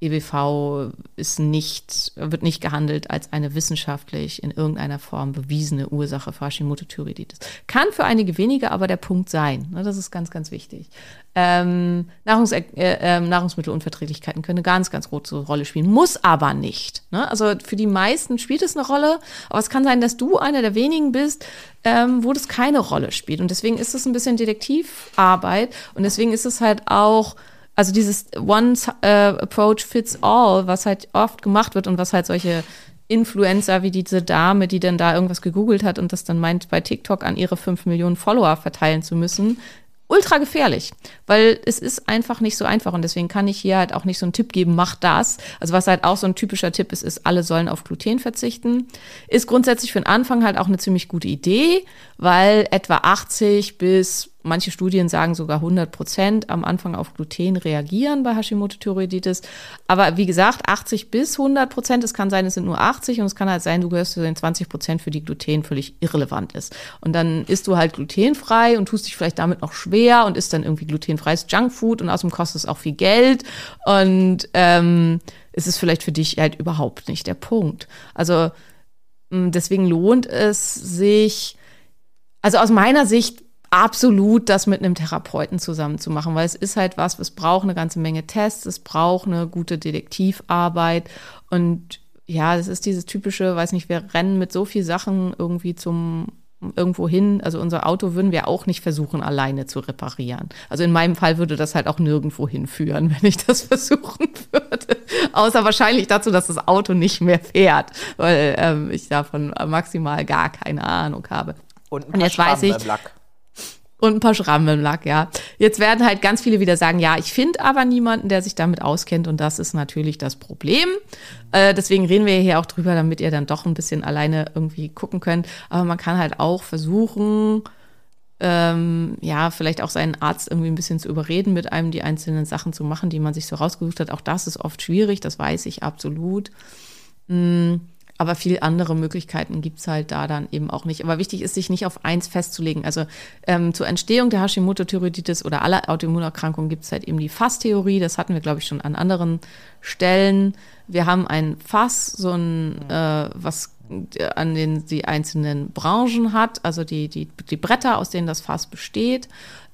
EBV ist nicht, wird nicht gehandelt als eine wissenschaftlich in irgendeiner Form bewiesene Ursache für Hashimoto-Thyreoiditis. Kann für einige wenige aber der Punkt sein. Ne, das ist ganz, ganz wichtig. Ähm, Nahrungs äh, äh, Nahrungsmittelunverträglichkeiten können eine ganz, ganz große Rolle spielen, muss aber nicht. Ne? Also für die meisten spielt es eine Rolle, aber es kann sein, dass du einer der wenigen bist, ähm, wo das keine Rolle spielt. Und deswegen ist es ein bisschen Detektivarbeit und deswegen ist es halt auch also dieses One äh, Approach fits all, was halt oft gemacht wird und was halt solche Influencer wie diese Dame, die dann da irgendwas gegoogelt hat und das dann meint, bei TikTok an ihre fünf Millionen Follower verteilen zu müssen, ultra gefährlich, weil es ist einfach nicht so einfach und deswegen kann ich hier halt auch nicht so einen Tipp geben, mach das. Also was halt auch so ein typischer Tipp ist, ist, alle sollen auf Gluten verzichten. Ist grundsätzlich für den Anfang halt auch eine ziemlich gute Idee, weil etwa 80 bis Manche Studien sagen sogar 100 Prozent am Anfang auf Gluten reagieren bei Hashimoto-Thyreoiditis. Aber wie gesagt, 80 bis 100 Prozent. Es kann sein, es sind nur 80 und es kann halt sein, du gehörst zu den 20 Prozent, für die Gluten völlig irrelevant ist. Und dann isst du halt glutenfrei und tust dich vielleicht damit noch schwer und isst dann irgendwie glutenfreies Junkfood und außerdem kostet es auch viel Geld. Und ähm, es ist vielleicht für dich halt überhaupt nicht der Punkt. Also deswegen lohnt es sich, also aus meiner Sicht absolut das mit einem Therapeuten zusammen zu machen, weil es ist halt was, es braucht eine ganze Menge Tests, es braucht eine gute Detektivarbeit und ja, das ist dieses typische, weiß nicht, wir rennen mit so viel Sachen irgendwie zum irgendwo hin. Also unser Auto würden wir auch nicht versuchen, alleine zu reparieren. Also in meinem Fall würde das halt auch nirgendwo hinführen, wenn ich das versuchen würde. Außer wahrscheinlich dazu, dass das Auto nicht mehr fährt, weil ähm, ich davon maximal gar keine Ahnung habe. Und, ein Und jetzt weiß ich. Und ein paar Schrammen im Lack, ja. Jetzt werden halt ganz viele wieder sagen, ja, ich finde aber niemanden, der sich damit auskennt und das ist natürlich das Problem. Äh, deswegen reden wir hier auch drüber, damit ihr dann doch ein bisschen alleine irgendwie gucken könnt. Aber man kann halt auch versuchen, ähm, ja, vielleicht auch seinen Arzt irgendwie ein bisschen zu überreden, mit einem die einzelnen Sachen zu machen, die man sich so rausgesucht hat. Auch das ist oft schwierig, das weiß ich absolut. Mm. Aber viel andere Möglichkeiten gibt's halt da dann eben auch nicht. Aber wichtig ist, sich nicht auf eins festzulegen. Also ähm, zur Entstehung der Hashimoto-Thyreoiditis oder aller Autoimmunerkrankungen gibt's halt eben die Fasstheorie. Das hatten wir, glaube ich, schon an anderen Stellen. Wir haben ein Fass, so ein, äh, was an den die einzelnen Branchen hat, also die, die, die Bretter, aus denen das Fass besteht.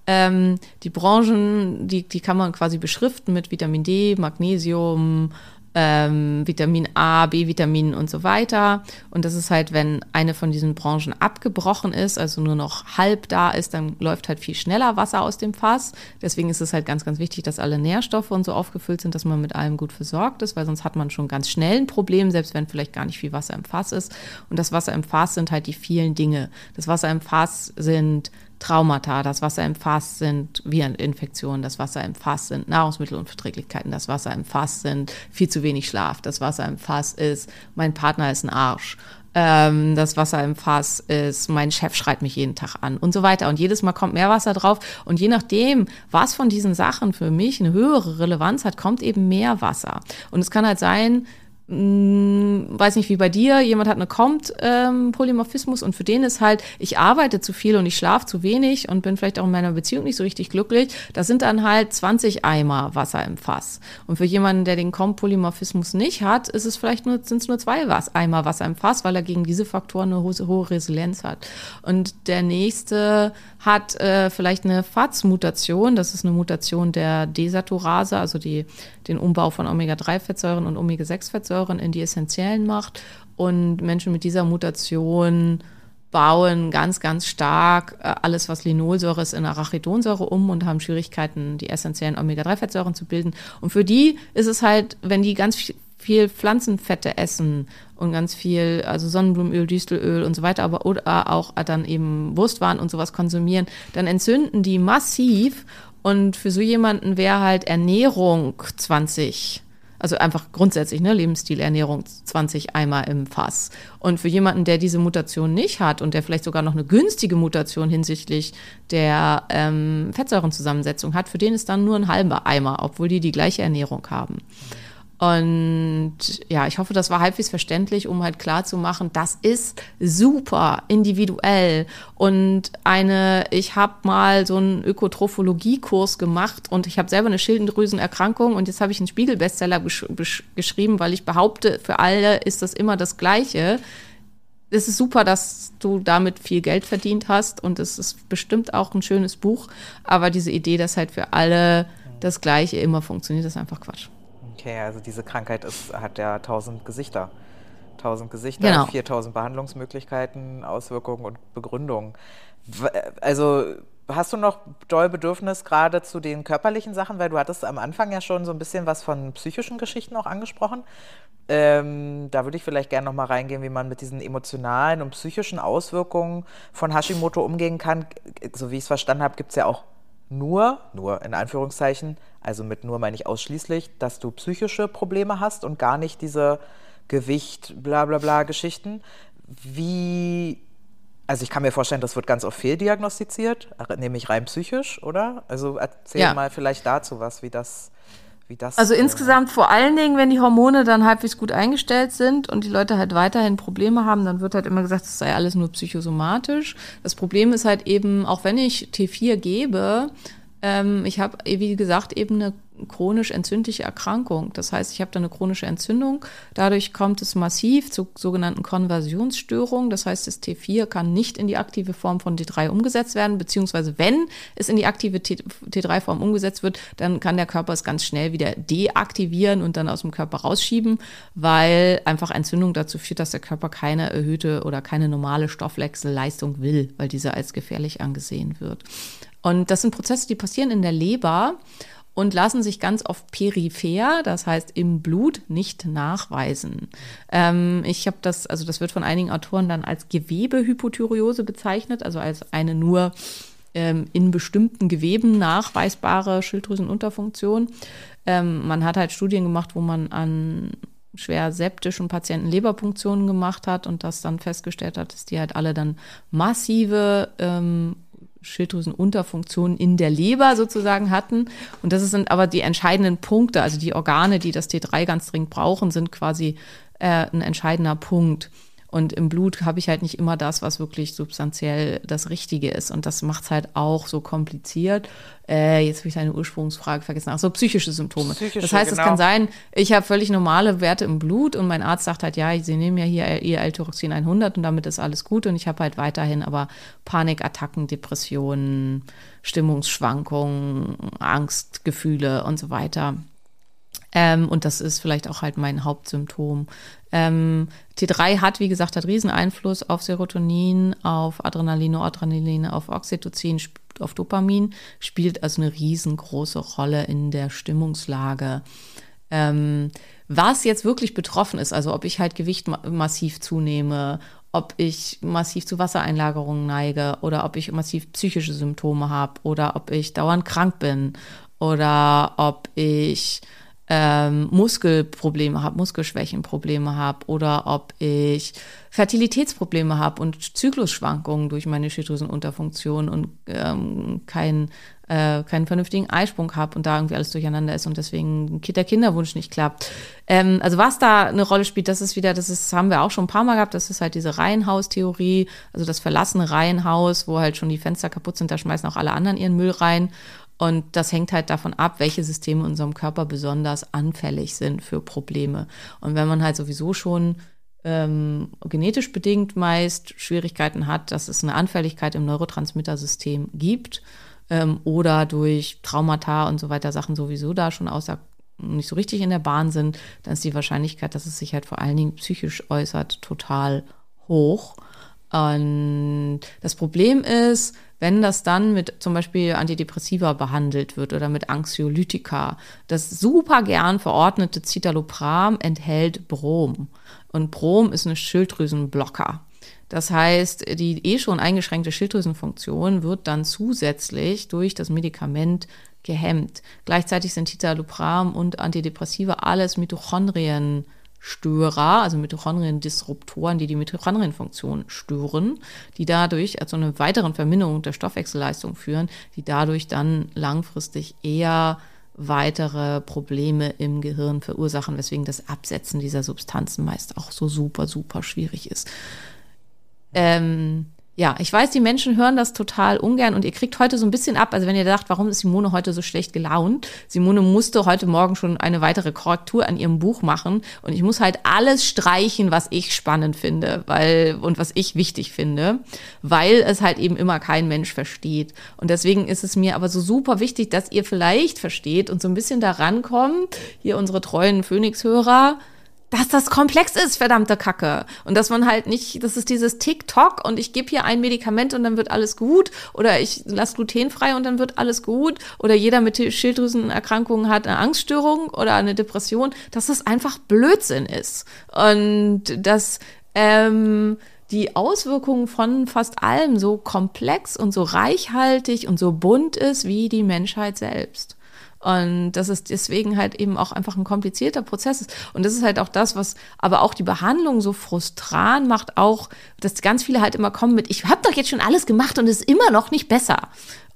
Ähm, die Branchen, die, die kann man quasi beschriften mit Vitamin D, Magnesium, ähm, Vitamin A, B-Vitaminen und so weiter. Und das ist halt, wenn eine von diesen Branchen abgebrochen ist, also nur noch halb da ist, dann läuft halt viel schneller Wasser aus dem Fass. Deswegen ist es halt ganz, ganz wichtig, dass alle Nährstoffe und so aufgefüllt sind, dass man mit allem gut versorgt ist, weil sonst hat man schon ganz schnell ein Problem, selbst wenn vielleicht gar nicht viel Wasser im Fass ist. Und das Wasser im Fass sind halt die vielen Dinge. Das Wasser im Fass sind Traumata, das Wasser im Fass sind Vireninfektionen, das Wasser im Fass sind Nahrungsmittelunverträglichkeiten, das Wasser im Fass sind viel zu wenig Schlaf, das Wasser im Fass ist, mein Partner ist ein Arsch. Ähm, das Wasser im Fass ist, mein Chef schreit mich jeden Tag an und so weiter. Und jedes Mal kommt mehr Wasser drauf. Und je nachdem, was von diesen Sachen für mich eine höhere Relevanz hat, kommt eben mehr Wasser. Und es kann halt sein, mh, weiß nicht wie bei dir, jemand hat eine Compt-Polymorphismus und für den ist halt, ich arbeite zu viel und ich schlafe zu wenig und bin vielleicht auch in meiner Beziehung nicht so richtig glücklich. Das sind dann halt 20 Eimer Wasser im Fass. Und für jemanden, der den Compt-Polymorphismus nicht hat, ist es vielleicht nur, sind es nur zwei Was- Eimer Wasser im Fass, weil er gegen diese Faktoren eine hohe, hohe Resilienz hat. Und der nächste hat äh, vielleicht eine FATS-Mutation, das ist eine Mutation der Desaturase, also die, den Umbau von Omega-3-Fettsäuren und Omega-6-Fettsäuren in die essentiellen macht. Und Menschen mit dieser Mutation bauen ganz, ganz stark äh, alles, was Linolsäure ist, in Arachidonsäure um und haben Schwierigkeiten, die essentiellen Omega-3-Fettsäuren zu bilden. Und für die ist es halt, wenn die ganz viel viel Pflanzenfette essen und ganz viel, also Sonnenblumenöl, Düstelöl und so weiter, aber oder auch dann eben Wurstwaren und sowas konsumieren, dann entzünden die massiv. Und für so jemanden wäre halt Ernährung 20, also einfach grundsätzlich, ne, Lebensstil, Ernährung 20 Eimer im Fass. Und für jemanden, der diese Mutation nicht hat und der vielleicht sogar noch eine günstige Mutation hinsichtlich der ähm, Fettsäurenzusammensetzung hat, für den ist dann nur ein halber Eimer, obwohl die die gleiche Ernährung haben. Und ja, ich hoffe, das war halbwegs verständlich, um halt klar zu machen, das ist super individuell. Und eine, ich habe mal so einen Ökotrophologie-Kurs gemacht und ich habe selber eine Schilddrüsenerkrankung und jetzt habe ich einen Spiegel-Bestseller gesch geschrieben, weil ich behaupte, für alle ist das immer das Gleiche. Es ist super, dass du damit viel Geld verdient hast und es ist bestimmt auch ein schönes Buch, aber diese Idee, dass halt für alle das Gleiche immer funktioniert, ist einfach Quatsch. Okay, also diese Krankheit ist, hat ja tausend Gesichter. Tausend Gesichter, Genau. 4000 Behandlungsmöglichkeiten, Auswirkungen und Begründungen. W- Also hast du noch doll Bedürfnis gerade zu den körperlichen Sachen, weil du hattest am Anfang ja schon so ein bisschen was von psychischen Geschichten auch angesprochen. Ähm, da würde ich vielleicht gerne noch mal reingehen, wie man mit diesen emotionalen und psychischen Auswirkungen von Hashimoto umgehen kann. So wie ich es verstanden habe, gibt es ja auch nur, nur in Anführungszeichen, also mit nur meine ich ausschließlich, dass du psychische Probleme hast und gar nicht diese Gewicht, bla bla bla Geschichten. Wie, also ich kann mir vorstellen, das wird ganz oft fehldiagnostiziert, nämlich rein psychisch, oder? Also erzähl Ja. mal vielleicht dazu was, wie das, wie das. Also äh, insgesamt vor allen Dingen, wenn die Hormone dann halbwegs gut eingestellt sind und die Leute halt weiterhin Probleme haben, dann wird halt immer gesagt, es sei alles nur psychosomatisch. Das Problem ist halt eben, auch wenn ich T4 gebe, ähm, ich habe, wie gesagt, eben eine chronisch entzündliche Erkrankung. Das heißt, ich habe da eine chronische Entzündung. Dadurch kommt es massiv zu sogenannten Konversionsstörungen. Das heißt, das T4 kann nicht in die aktive Form von T3 umgesetzt werden, beziehungsweise wenn es in die aktive T- T3-Form umgesetzt wird, dann kann der Körper es ganz schnell wieder deaktivieren und dann aus dem Körper rausschieben, weil einfach Entzündung dazu führt, dass der Körper keine erhöhte oder keine normale Stoffwechselleistung will, weil diese als gefährlich angesehen wird. Und das sind Prozesse, die passieren in der Leber und lassen sich ganz oft peripher, das heißt im Blut, nicht nachweisen. Ähm, ich habe das, also das wird von einigen Autoren dann als Gewebehypothyreose bezeichnet, also als eine nur ähm, in bestimmten Geweben nachweisbare Schilddrüsenunterfunktion. Ähm, man hat halt Studien gemacht, wo man an schwer septischen Patienten Leberpunktionen gemacht hat und das dann festgestellt hat, dass die halt alle dann massive ähm, Schilddrüsenunterfunktionen in der Leber sozusagen hatten. Und das sind aber die entscheidenden Punkte, also die Organe, die das T3 ganz dringend brauchen, sind quasi äh, ein entscheidender Punkt. Und im Blut habe ich halt nicht immer das, was wirklich substanziell das Richtige ist. Und das macht es halt auch so kompliziert. Äh, jetzt habe ich deine Ursprungsfrage vergessen. Ach so, psychische Symptome. Psychische, das heißt, es genau. kann sein, ich habe völlig normale Werte im Blut und mein Arzt sagt halt, ja, Sie nehmen ja hier Ihr L-Tyroxin 100 und damit ist alles gut. Und ich habe halt weiterhin aber Panikattacken, Depressionen, Stimmungsschwankungen, Angstgefühle und so weiter. Ähm, und das ist vielleicht auch halt mein Hauptsymptom. Ähm, T3 hat, wie gesagt, hat riesen Einfluss auf Serotonin, auf Adrenalin, Noradrenalin, auf Oxytocin, auf Dopamin, spielt also eine riesengroße Rolle in der Stimmungslage. Ähm, was jetzt wirklich betroffen ist, also ob ich halt Gewicht ma massiv zunehme, ob ich massiv zu Wassereinlagerungen neige oder ob ich massiv psychische Symptome habe oder ob ich dauernd krank bin oder ob ich ähm, Muskelprobleme habe, Muskelschwächenprobleme habe oder ob ich Fertilitätsprobleme habe und Zyklusschwankungen durch meine Schilddrüsenunterfunktion und ähm, kein, äh, keinen vernünftigen Eisprung habe und da irgendwie alles durcheinander ist und deswegen der Kinderwunsch nicht klappt. Ähm, also was da eine Rolle spielt, das ist wieder, das ist, haben wir auch schon ein paar Mal gehabt, das ist halt diese Reihenhaustheorie, also das verlassene Reihenhaus, wo halt schon die Fenster kaputt sind, da schmeißen auch alle anderen ihren Müll rein. Und das hängt halt davon ab, welche Systeme in unserem Körper besonders anfällig sind für Probleme. Und wenn man halt sowieso schon ähm, genetisch bedingt meist Schwierigkeiten hat, dass es eine Anfälligkeit im Neurotransmittersystem gibt ähm, oder durch Traumata und so weiter Sachen sowieso da schon außer nicht so richtig in der Bahn sind, dann ist die Wahrscheinlichkeit, dass es sich halt vor allen Dingen psychisch äußert, total hoch. Und das Problem ist, wenn das dann mit zum Beispiel Antidepressiva behandelt wird oder mit Anxiolytika, das super gern verordnete Citalopram enthält Brom. Und Brom ist eine Schilddrüsenblocker. Das heißt, die eh schon eingeschränkte Schilddrüsenfunktion wird dann zusätzlich durch das Medikament gehemmt. Gleichzeitig sind Citalopram und Antidepressiva alles Mitochondrien Störer, also Mitochondrien-Disruptoren, die die Mitochondrienfunktion stören, die dadurch zu einer weiteren Verminderung der Stoffwechselleistung führen, die dadurch dann langfristig eher weitere Probleme im Gehirn verursachen, weswegen das Absetzen dieser Substanzen meist auch so super, super schwierig ist. Ähm, ja, ich weiß, die Menschen hören das total ungern und ihr kriegt heute so ein bisschen ab. Also wenn ihr dacht, warum ist Simone heute so schlecht gelaunt? Simone musste heute Morgen schon eine weitere Korrektur an ihrem Buch machen und ich muss halt alles streichen, was ich spannend finde, weil und was ich wichtig finde, weil es halt eben immer kein Mensch versteht. Und deswegen ist es mir aber so super wichtig, dass ihr vielleicht versteht und so ein bisschen daran kommt, hier unsere treuen Phoenix-Hörer, dass das komplex ist, verdammte Kacke. Und dass man halt nicht, das ist dieses TikTok und ich gebe hier ein Medikament und dann wird alles gut. Oder ich lasse glutenfrei und dann wird alles gut. Oder jeder mit Schilddrüsenerkrankungen hat eine Angststörung oder eine Depression. Dass das einfach Blödsinn ist. Und dass ähm, die Auswirkungen von fast allem so komplex und so reichhaltig und so bunt ist wie die Menschheit selbst. Und das ist deswegen halt eben auch einfach ein komplizierter Prozess ist. Und das ist halt auch das, was aber auch die Behandlung so frustran macht, auch, dass ganz viele halt immer kommen mit, ich habe doch jetzt schon alles gemacht und es ist immer noch nicht besser.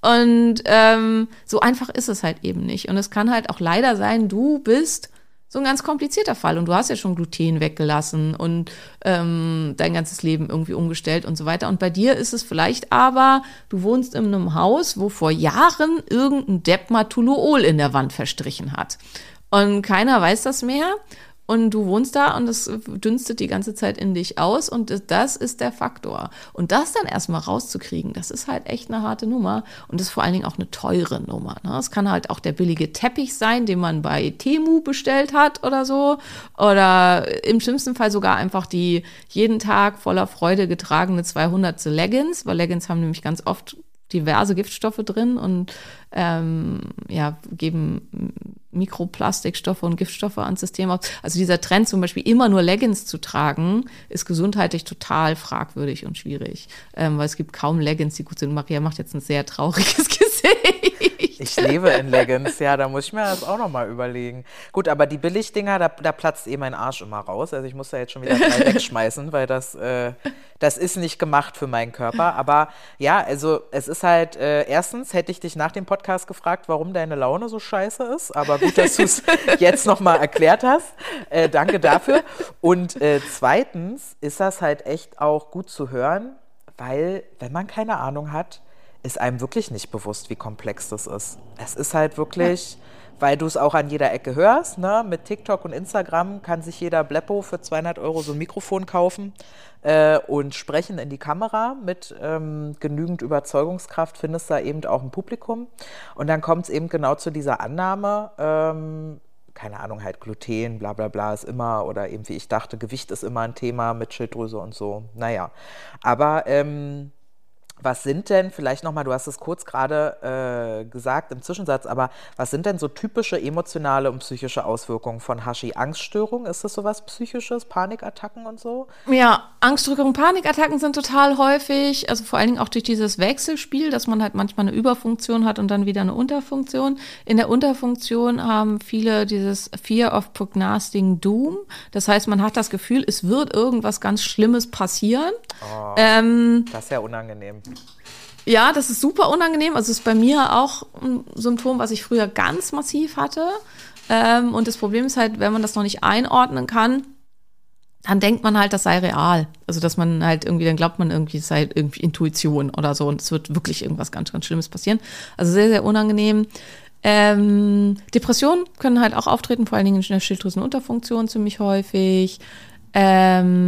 Und ähm, so einfach ist es halt eben nicht. Und es kann halt auch leider sein, du bist so ein ganz komplizierter Fall. Und du hast ja schon Gluten weggelassen und ähm, dein ganzes Leben irgendwie umgestellt und so weiter. Und bei dir ist es vielleicht aber, du wohnst in einem Haus, wo vor Jahren irgendein Depp mal Toluol in der Wand verstrichen hat. Und keiner weiß das mehr und du wohnst da und es dünstet die ganze Zeit in dich aus und das ist der Faktor. Und das dann erstmal rauszukriegen, das ist halt echt eine harte Nummer und ist vor allen Dingen auch eine teure Nummer. Ne? Es kann halt auch der billige Teppich sein, den man bei Temu bestellt hat oder so oder im schlimmsten Fall sogar einfach die jeden Tag voller Freude getragene 200. Leggings, weil Leggings haben nämlich ganz oft diverse Giftstoffe drin und ähm, ja, geben Mikroplastikstoffe und Giftstoffe ans System aus. Also dieser Trend zum Beispiel immer nur Leggings zu tragen, ist gesundheitlich total fragwürdig und schwierig, ähm, weil es gibt kaum Leggings, die gut sind. Maria macht jetzt ein sehr trauriges Gesicht. Ich lebe in Leggings, ja, da muss ich mir das auch nochmal überlegen. Gut, aber die Billigdinger, da, da platzt eh mein Arsch immer raus. Also ich muss da jetzt schon wieder drei wegschmeißen, weil das, äh, das ist nicht gemacht für meinen Körper. Aber ja, also es ist halt, äh, erstens hätte ich dich nach dem Podcast gefragt, warum deine Laune so scheiße ist. Aber gut, dass du es jetzt nochmal erklärt hast. Äh, danke dafür. Und äh, zweitens ist das halt echt auch gut zu hören, weil wenn man keine Ahnung hat, ist einem wirklich nicht bewusst, wie komplex das ist. Es ist halt wirklich, ja. weil du es auch an jeder Ecke hörst, ne? mit TikTok und Instagram kann sich jeder Bleppo für 200 Euro so ein Mikrofon kaufen äh, und sprechen in die Kamera mit ähm, genügend Überzeugungskraft, findest da eben auch ein Publikum. Und dann kommt es eben genau zu dieser Annahme, ähm, keine Ahnung, halt Gluten, bla bla bla ist immer, oder eben wie ich dachte, Gewicht ist immer ein Thema mit Schilddrüse und so. Naja, aber ähm, was sind denn, vielleicht nochmal, du hast es kurz gerade äh, gesagt im Zwischensatz, aber was sind denn so typische emotionale und psychische Auswirkungen von Hashi? Angststörung, ist das sowas Psychisches, Panikattacken und so? Ja, Angststörungen, Panikattacken sind total häufig, also vor allen Dingen auch durch dieses Wechselspiel, dass man halt manchmal eine Überfunktion hat und dann wieder eine Unterfunktion. In der Unterfunktion haben viele dieses Fear of Prognosting Doom. Das heißt, man hat das Gefühl, es wird irgendwas ganz Schlimmes passieren. Oh, ähm, das ist ja unangenehm. Ja, das ist super unangenehm. Also ist bei mir auch ein Symptom, was ich früher ganz massiv hatte. Ähm, und das Problem ist halt, wenn man das noch nicht einordnen kann, dann denkt man halt, das sei real. Also, dass man halt irgendwie, dann glaubt man irgendwie, es sei irgendwie Intuition oder so und es wird wirklich irgendwas ganz, ganz Schlimmes passieren. Also sehr, sehr unangenehm. Ähm, Depressionen können halt auch auftreten, vor allen Dingen in der Schilddrüsenunterfunktion ziemlich häufig. Ähm,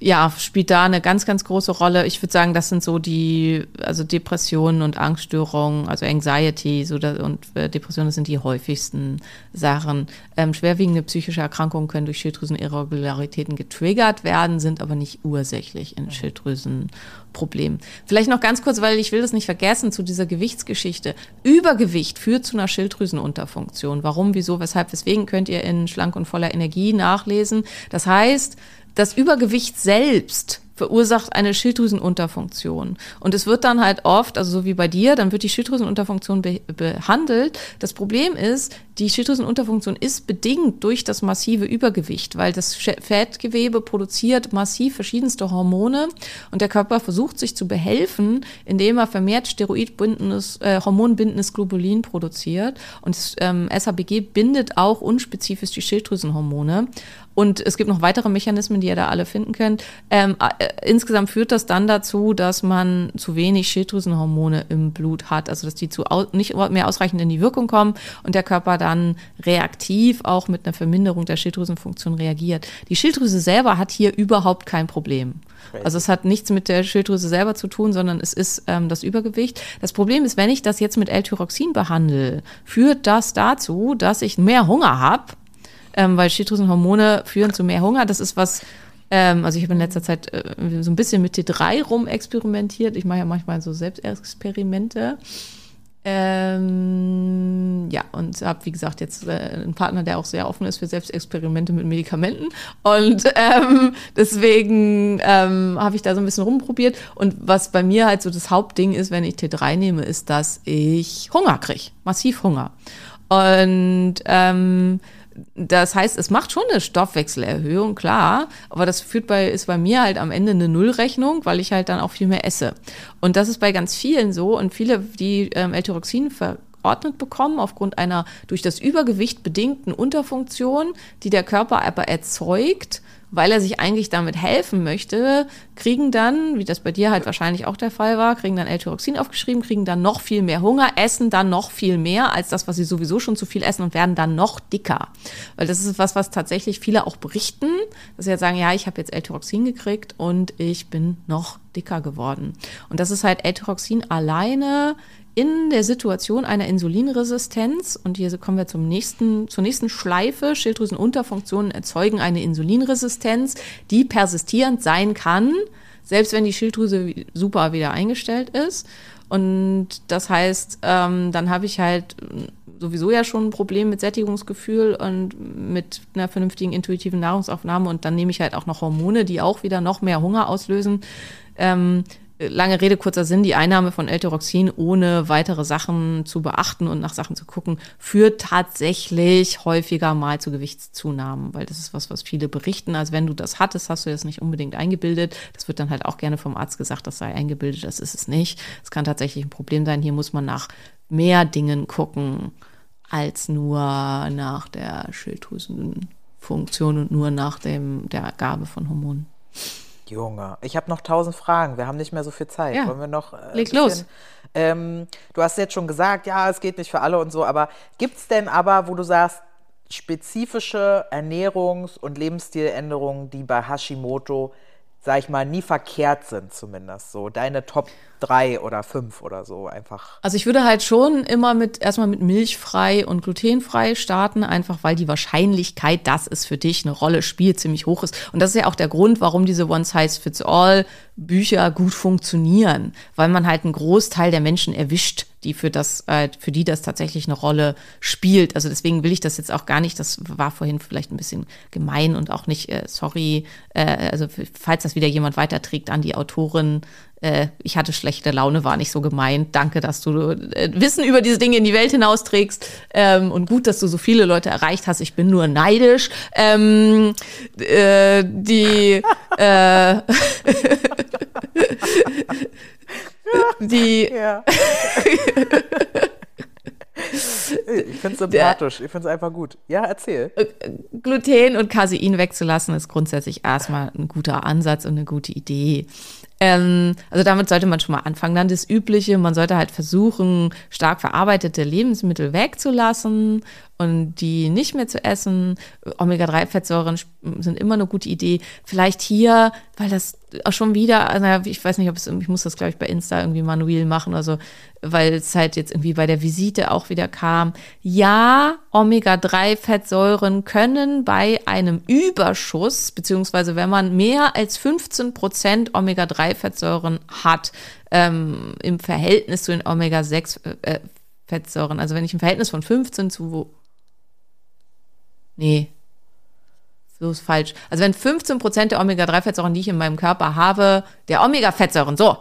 ja, spielt da eine ganz, ganz große Rolle. Ich würde sagen, das sind so die, also Depressionen und Angststörungen, also Anxiety so da, und äh, Depressionen sind die häufigsten Sachen. Ähm, schwerwiegende psychische Erkrankungen können durch Schilddrüsenirregularitäten getriggert werden, sind aber nicht ursächlich in Schilddrüsenproblemen. Vielleicht noch ganz kurz, weil ich will das nicht vergessen, zu dieser Gewichtsgeschichte. Übergewicht führt zu einer Schilddrüsenunterfunktion. Warum, wieso, weshalb, weswegen könnt ihr in Schlank und voller Energie nachlesen. Das heißt, das Übergewicht selbst verursacht eine Schilddrüsenunterfunktion. Und es wird dann halt oft, also so wie bei dir, dann wird die Schilddrüsenunterfunktion be behandelt. Das Problem ist, die Schilddrüsenunterfunktion ist bedingt durch das massive Übergewicht, weil das Fettgewebe produziert massiv verschiedenste Hormone und der Körper versucht sich zu behelfen, indem er vermehrt steroidbindendes, äh, hormonbindendes Globulin produziert. Und das, ähm, SHBG bindet auch unspezifisch die Schilddrüsenhormone. Und es gibt noch weitere Mechanismen, die ihr da alle finden könnt. Ähm, äh, insgesamt führt das dann dazu, dass man zu wenig Schilddrüsenhormone im Blut hat, also dass die zu nicht mehr ausreichend in die Wirkung kommen und der Körper dann reaktiv auch mit einer Verminderung der Schilddrüsenfunktion reagiert. Die Schilddrüse selber hat hier überhaupt kein Problem. Also es hat nichts mit der Schilddrüse selber zu tun, sondern es ist ähm, das Übergewicht. Das Problem ist, wenn ich das jetzt mit L-Tyroxin behandle, führt das dazu, dass ich mehr Hunger habe, ähm, weil Schilddrüsenhormone führen zu mehr Hunger. Das ist was, ähm, also ich habe in letzter Zeit äh, so ein bisschen mit T3 rumexperimentiert. Ich mache ja manchmal so Selbstexperimente. Ähm, ja, und habe, wie gesagt, jetzt äh, einen Partner, der auch sehr offen ist für Selbstexperimente mit Medikamenten. Und ähm, deswegen ähm, habe ich da so ein bisschen rumprobiert. Und was bei mir halt so das Hauptding ist, wenn ich T3 nehme, ist, dass ich Hunger kriege. Massiv Hunger. Und ähm, das heißt, es macht schon eine Stoffwechselerhöhung, klar, aber das führt bei, ist bei mir halt am Ende eine Nullrechnung, weil ich halt dann auch viel mehr esse. Und das ist bei ganz vielen so und viele, die ähm, L-Tyroxin verordnet bekommen, aufgrund einer durch das Übergewicht bedingten Unterfunktion, die der Körper aber erzeugt, weil er sich eigentlich damit helfen möchte, kriegen dann, wie das bei dir halt wahrscheinlich auch der Fall war, kriegen dann L-Tyroxin aufgeschrieben, kriegen dann noch viel mehr Hunger, essen dann noch viel mehr als das, was sie sowieso schon zu viel essen und werden dann noch dicker. Weil das ist was, was tatsächlich viele auch berichten, dass sie jetzt sagen, ja, ich habe jetzt L-Tyroxin gekriegt und ich bin noch dicker geworden. Und das ist halt L-Tyroxin alleine in der Situation einer Insulinresistenz, und hier kommen wir zum nächsten, zur nächsten Schleife, Schilddrüsenunterfunktionen erzeugen eine Insulinresistenz, die persistierend sein kann, selbst wenn die Schilddrüse super wieder eingestellt ist. Und das heißt, ähm, dann habe ich halt sowieso ja schon ein Problem mit Sättigungsgefühl und mit einer vernünftigen intuitiven Nahrungsaufnahme und dann nehme ich halt auch noch Hormone, die auch wieder noch mehr Hunger auslösen. Ähm, lange Rede, kurzer Sinn, die Einnahme von L-Tyroxin ohne weitere Sachen zu beachten und nach Sachen zu gucken, führt tatsächlich häufiger mal zu Gewichtszunahmen, weil das ist was, was viele berichten. Also wenn du das hattest, hast du das nicht unbedingt eingebildet. Das wird dann halt auch gerne vom Arzt gesagt, das sei eingebildet, das ist es nicht. Es kann tatsächlich ein Problem sein. Hier muss man nach mehr Dingen gucken als nur nach der Schilddrüsenfunktion und nur nach dem, der Gabe von Hormonen. Junge, ich habe noch tausend Fragen. Wir haben nicht mehr so viel Zeit. Ja. Wollen wir noch. Äh, Leg los. Ähm, du hast jetzt schon gesagt, ja, es geht nicht für alle und so, aber gibt es denn aber, wo du sagst, spezifische Ernährungs- und Lebensstiländerungen, die bei Hashimoto, sag ich mal, nie verkehrt sind, zumindest? So deine Top 3 oder 5 oder so einfach. Also ich würde halt schon immer mit erstmal mit milchfrei und glutenfrei starten, einfach weil die Wahrscheinlichkeit, dass es für dich eine Rolle spielt, ziemlich hoch ist. Und das ist ja auch der Grund, warum diese One Size Fits All Bücher gut funktionieren, weil man halt einen Großteil der Menschen erwischt, die für das, äh, für die das tatsächlich eine Rolle spielt. Also deswegen will ich das jetzt auch gar nicht. Das war vorhin vielleicht ein bisschen gemein und auch nicht, äh, sorry, äh, also falls das wieder jemand weiterträgt an die Autorin, äh, ich hatte schlechte Laune, war nicht so gemeint. Danke, dass du äh, Wissen über diese Dinge in die Welt hinausträgst ähm, und gut, dass du so viele Leute erreicht hast. Ich bin nur neidisch. Ähm, äh, die äh, die Ja. ich finde es sympathisch. Ich finde es einfach gut. Ja, erzähl. Gluten und Casein wegzulassen, ist grundsätzlich erstmal ein guter Ansatz und eine gute Idee. Ähm, also damit sollte man schon mal anfangen. Dann das Übliche, man sollte halt versuchen, stark verarbeitete Lebensmittel wegzulassen und die nicht mehr zu essen. Omega-3-Fettsäuren sind immer eine gute Idee. Vielleicht hier, weil das auch schon wieder, also ich weiß nicht, ob es, ich muss das, glaube ich, bei Insta irgendwie manuell machen, also weil es halt jetzt irgendwie bei der Visite auch wieder kam. Ja, Omega-3-Fettsäuren können bei einem Überschuss, beziehungsweise wenn man mehr als 15 Prozent Omega-3-Fettsäuren hat, ähm, im Verhältnis zu den Omega-6-Fettsäuren, also wenn ich ein Verhältnis von 15 zu, nee, So ist falsch. Also wenn 15% der Omega-3-Fettsäuren, die ich in meinem Körper habe, der Omega-Fettsäuren, so,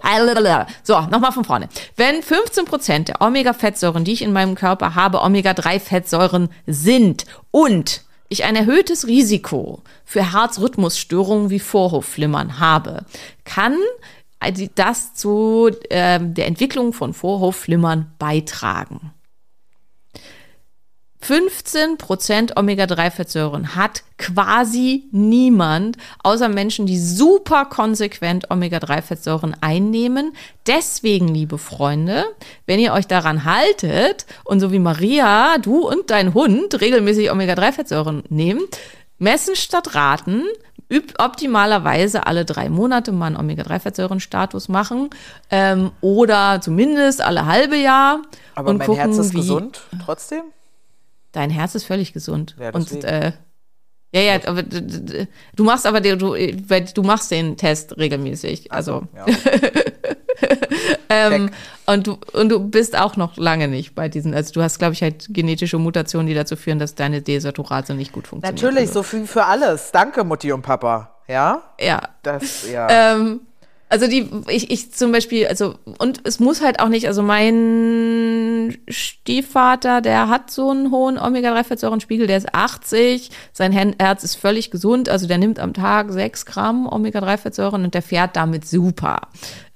so, nochmal von vorne. Wenn 15% der Omega-Fettsäuren, die ich in meinem Körper habe, Omega-3-Fettsäuren sind und ich ein erhöhtes Risiko für Herzrhythmusstörungen wie Vorhofflimmern habe, kann das zu äh, der Entwicklung von Vorhofflimmern beitragen. 15% Omega-3-Fettsäuren hat quasi niemand, außer Menschen, die super konsequent Omega-3-Fettsäuren einnehmen. Deswegen, liebe Freunde, wenn ihr euch daran haltet und so wie Maria, du und dein Hund regelmäßig Omega-3-Fettsäuren nehmt, messen statt raten, optimalerweise alle drei Monate mal einen Omega-3-Fettsäuren-Status machen ähm, oder zumindest alle halbe Jahr. Aber und mein gucken, Herz ist wie, gesund trotzdem? Dein Herz ist völlig gesund. Ja, und äh, ja, ja, aber du machst aber den, du, weil du machst den Test regelmäßig. Also Ja. ähm, und du und du bist auch noch lange nicht bei diesen. Also du hast, glaube ich, halt genetische Mutationen, die dazu führen, dass deine Desaturate nicht gut funktionieren. Natürlich, Also, so viel für alles. Danke, Mutti und Papa. Ja? ja. Das, ja. Ähm, also die, ich, ich zum Beispiel, also, und es muss halt auch nicht, also mein Stiefvater, der hat so einen hohen Omega-3-Fettsäurenspiegel, der ist 80, sein Herz ist völlig gesund, also der nimmt am Tag 6 Gramm Omega-3-Fettsäuren und der fährt damit super.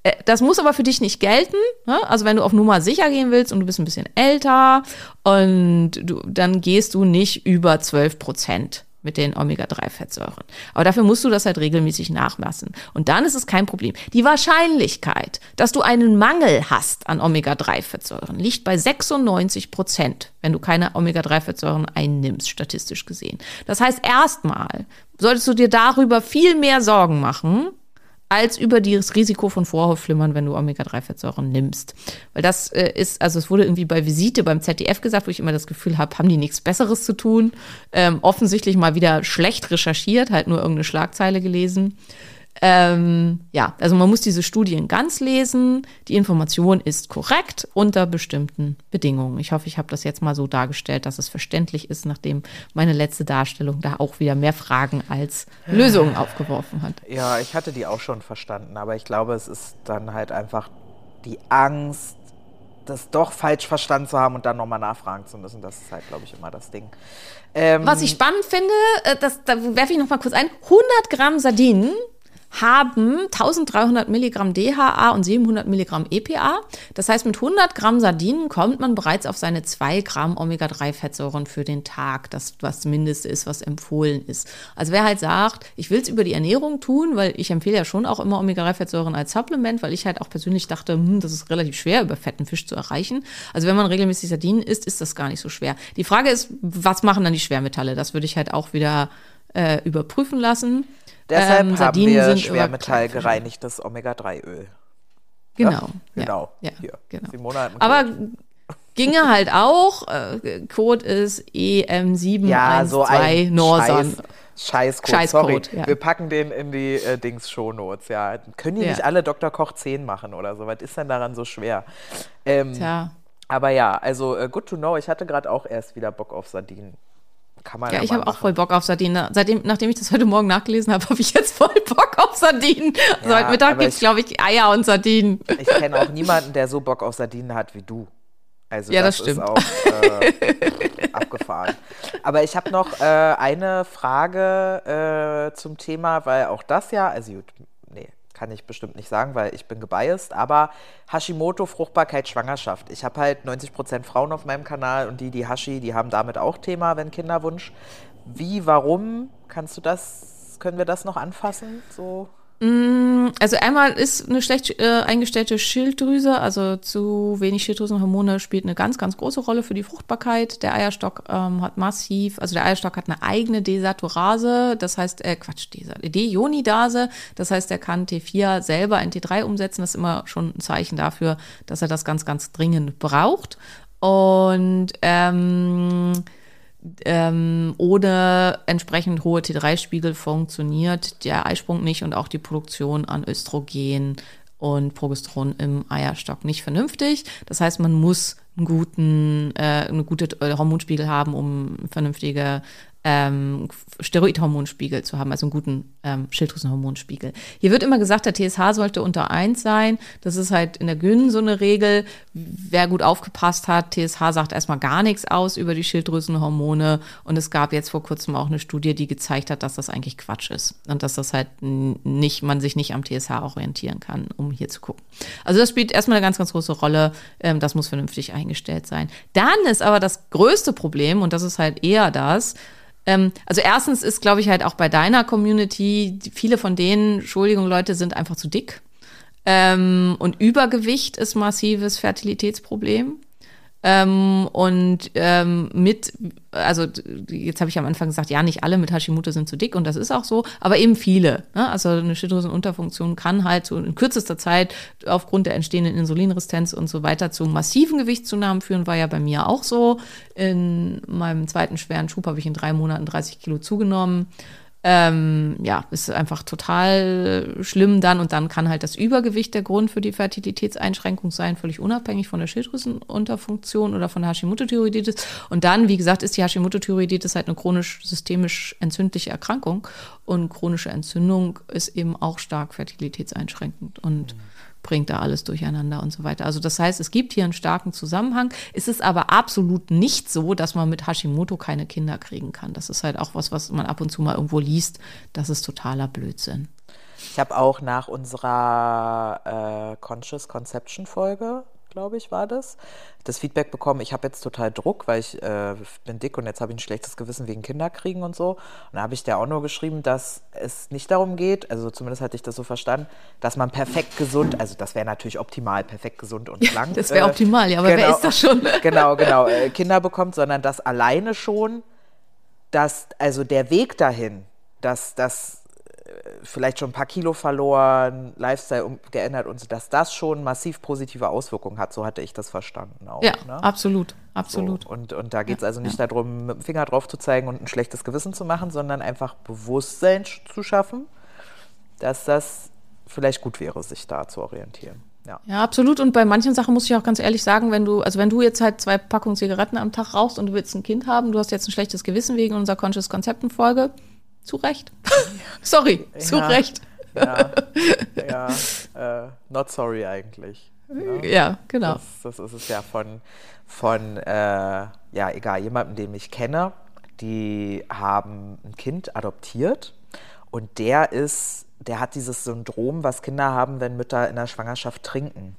Äh, Das muss aber für dich nicht gelten. Ne? Also wenn du auf Nummer sicher gehen willst und du bist ein bisschen älter und du, dann gehst du nicht über 12 Prozent mit den Omega-3-Fettsäuren. Aber dafür musst du das halt regelmäßig nachmessen. Und dann ist es kein Problem. Die Wahrscheinlichkeit, dass du einen Mangel hast an Omega-3-Fettsäuren, liegt bei 96 Prozent, wenn du keine Omega-3-Fettsäuren einnimmst, statistisch gesehen. Das heißt, erstmal solltest du dir darüber viel mehr Sorgen machen, als über das Risiko von Vorhofflimmern, wenn du Omega-3-Fettsäuren nimmst. Weil das äh, ist, also es wurde irgendwie bei Visite beim ZDF gesagt, wo ich immer das Gefühl habe, haben die nichts Besseres zu tun. Ähm, offensichtlich mal wieder schlecht recherchiert, halt nur irgendeine Schlagzeile gelesen. Ähm, ja, also man muss diese Studien ganz lesen. Die Information ist korrekt unter bestimmten Bedingungen. Ich hoffe, ich habe das jetzt mal so dargestellt, dass es verständlich ist, nachdem meine letzte Darstellung da auch wieder mehr Fragen als Lösungen aufgeworfen hat. Ja, ich hatte die auch schon verstanden, aber ich glaube, es ist dann halt einfach die Angst, das doch falsch verstanden zu haben und dann nochmal nachfragen zu müssen. Das ist halt, glaube ich, immer das Ding. Ähm, Was ich spannend finde, äh, das, da werfe ich noch mal kurz ein, 100 Gramm Sardinen haben 1300 Milligramm DHA und 700 Milligramm EPA. Das heißt, mit 100 Gramm Sardinen kommt man bereits auf seine 2 Gramm Omega-3-Fettsäuren für den Tag, das was Mindeste ist, was empfohlen ist. Also wer halt sagt, ich will es über die Ernährung tun, weil ich empfehle ja schon auch immer Omega-3-Fettsäuren als Supplement, weil ich halt auch persönlich dachte, hm, das ist relativ schwer, über fetten Fisch zu erreichen. Also wenn man regelmäßig Sardinen isst, ist das gar nicht so schwer. Die Frage ist, was machen dann die Schwermetalle? Das würde ich halt auch wieder äh, überprüfen lassen. Deshalb Ähm, haben wir sind schwermetallgereinigtes Omega-3-Öl. Genau. Ja, genau. Ja, Hier. genau. Einen Aber ginge halt auch. Äh, Code ist E EM712 ja, so ein. Scheiß, Scheißcode. Scheißcode, Sorry, ja. wir packen den in die äh, Dings Shownotes. Ja, können die Ja. nicht alle Dr. Koch 10 machen oder so? Was ist denn daran so schwer? Ähm, Tja. Aber ja, also äh, good to know. Ich hatte gerade auch erst wieder Bock auf Sardinen. Kann man ja, Ja, ich habe auch voll Bock auf Sardinen. Seitdem, nachdem ich das heute Morgen nachgelesen habe, habe ich jetzt voll Bock auf Sardinen. Also Ja, heute Mittag gibt es, glaube ich, Eier und Sardinen. Ich kenne auch niemanden, der so Bock auf Sardinen hat wie du. Also Ja, das ist stimmt. auch äh, abgefahren. Aber ich habe noch äh, eine Frage äh, zum Thema, weil auch das ja, also gut, kann ich bestimmt nicht sagen, weil ich bin gebiased, aber Hashimoto, Fruchtbarkeit, Schwangerschaft. Ich habe halt 90% Frauen auf meinem Kanal und die, die Hashi, die haben damit auch Thema, wenn Kinderwunsch. Wie, warum? Kannst du das, können wir das noch anfassen? So? Also einmal ist eine schlecht äh, eingestellte Schilddrüse, also zu wenig Schilddrüsenhormone spielt eine ganz, ganz große Rolle für die Fruchtbarkeit. Der Eierstock ähm, hat massiv, also der Eierstock hat eine eigene Desaturase, das heißt, äh, Quatsch, Deionidase, das heißt, er kann T4 selber in T3 umsetzen. Das ist immer schon ein Zeichen dafür, dass er das ganz, ganz dringend braucht. Und ähm, ähm, ohne entsprechend hohe T3-Spiegel funktioniert der Eisprung nicht und auch die Produktion an Östrogen und Progesteron im Eierstock nicht vernünftig. Das heißt, man muss einen guten, äh, eine gute äh, Hormonspiegel haben, um vernünftige ähm, Steroidhormonspiegel zu haben, also einen guten ähm, Schilddrüsenhormonspiegel. Hier wird immer gesagt, der TSH sollte unter 1 sein. Das ist halt in der Gyn so eine Regel. Wer gut aufgepasst hat, TSH sagt erstmal gar nichts aus über die Schilddrüsenhormone. Und es gab jetzt vor kurzem auch eine Studie, die gezeigt hat, dass das eigentlich Quatsch ist. Und dass das halt nicht, man sich nicht am TSH orientieren kann, um hier zu gucken. Also das spielt erstmal eine ganz, ganz große Rolle. Ähm, das muss vernünftig eingestellt sein. Dann ist aber das größte Problem, und das ist halt eher das, ähm, also erstens ist, glaube ich, halt auch bei deiner Community, viele von denen, Entschuldigung, Leute sind einfach zu dick. Ähm, und Übergewicht ist massives Fertilitätsproblem. Ähm, und ähm, mit, also jetzt habe ich am Anfang gesagt, ja, nicht alle mit Hashimoto sind zu dick und das ist auch so, aber eben viele. Ne? Also eine Schilddrüsenunterfunktion kann halt so in kürzester Zeit aufgrund der entstehenden Insulinresistenz und so weiter zu massiven Gewichtszunahmen führen, war ja bei mir auch so. In meinem zweiten schweren Schub habe ich in drei Monaten 30 Kilo zugenommen. Ähm, ja, ist einfach total schlimm dann und dann kann halt das Übergewicht der Grund für die Fertilitätseinschränkung sein, völlig unabhängig von der Schilddrüsenunterfunktion oder von der Hashimoto-Thyreoiditis. Und dann, wie gesagt, ist die Hashimoto-Thyreoiditis halt eine chronisch systemisch entzündliche Erkrankung. Und chronische Entzündung ist eben auch stark fertilitätseinschränkend. Und mhm bringt da alles durcheinander und so weiter. Also das heißt, es gibt hier einen starken Zusammenhang. Es ist aber absolut nicht so, dass man mit Hashimoto keine Kinder kriegen kann. Das ist halt auch was, was man ab und zu mal irgendwo liest. Das ist totaler Blödsinn. Ich habe auch nach unserer äh, Conscious Conception Folge glaube ich, war das, das Feedback bekommen, ich habe jetzt total Druck, weil ich äh, bin dick und jetzt habe ich ein schlechtes Gewissen wegen Kinderkriegen und so. Und da habe ich der auch nur geschrieben, dass es nicht darum geht, also zumindest hatte ich das so verstanden, dass man perfekt gesund, also das wäre natürlich optimal, perfekt gesund und schlank. das wäre äh, optimal, ja, aber genau, wer ist das schon? genau, genau, äh, Kinder bekommt, sondern dass alleine schon, dass, also der Weg dahin, dass das vielleicht schon ein paar Kilo verloren, Lifestyle geändert und so, dass das schon massiv positive Auswirkungen hat. So hatte ich das verstanden auch. Ja, ne? absolut, absolut. So, und, und da geht es ja, also nicht ja. darum, mit dem Finger drauf zu zeigen und ein schlechtes Gewissen zu machen, sondern einfach Bewusstsein zu schaffen, dass das vielleicht gut wäre, sich da zu orientieren. Ja. ja, absolut. Und bei manchen Sachen muss ich auch ganz ehrlich sagen, wenn du, also wenn du jetzt halt zwei Packungen Zigaretten am Tag rauchst und du willst ein Kind haben, du hast jetzt ein schlechtes Gewissen wegen unserer Conscious Konzepten-Folge, zu Recht. sorry, ja, zu Recht. ja, ja äh, not sorry eigentlich. Ne? Ja, genau. Das, das, ist es ja von, von äh, ja, egal, jemandem, den ich kenne, die haben ein Kind adoptiert und der ist, der hat dieses Syndrom, was Kinder haben, wenn Mütter in der Schwangerschaft trinken.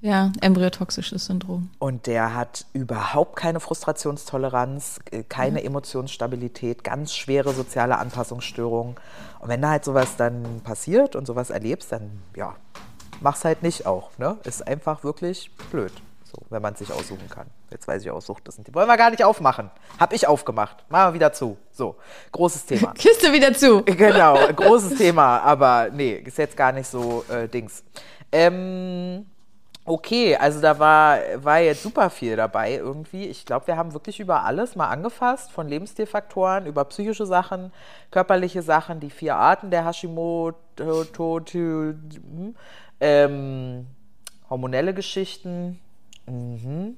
Ja, embryotoxisches Syndrom. Und der hat überhaupt keine Frustrationstoleranz, äh, keine mhm. Emotionsstabilität, ganz schwere soziale Anpassungsstörungen. Und wenn da halt sowas dann passiert und sowas erlebst, dann ja, mach's halt nicht auch. Ne? Ist einfach wirklich blöd, so, wenn man es sich aussuchen kann. Jetzt weiß ich auch, Sucht ist. Die wollen wir gar nicht aufmachen. Hab ich aufgemacht. Machen wir wieder zu. So, großes Thema. Kiste wieder zu. Genau, großes Thema. Aber nee, ist jetzt gar nicht so äh, Dings. Ähm, Okay, also da war, war jetzt super viel dabei irgendwie. Ich glaube, wir haben wirklich über alles mal angefasst, von Lebensstilfaktoren über psychische Sachen, körperliche Sachen, die vier Arten der Hashimoto, ähm, hormonelle Geschichten. Mhm.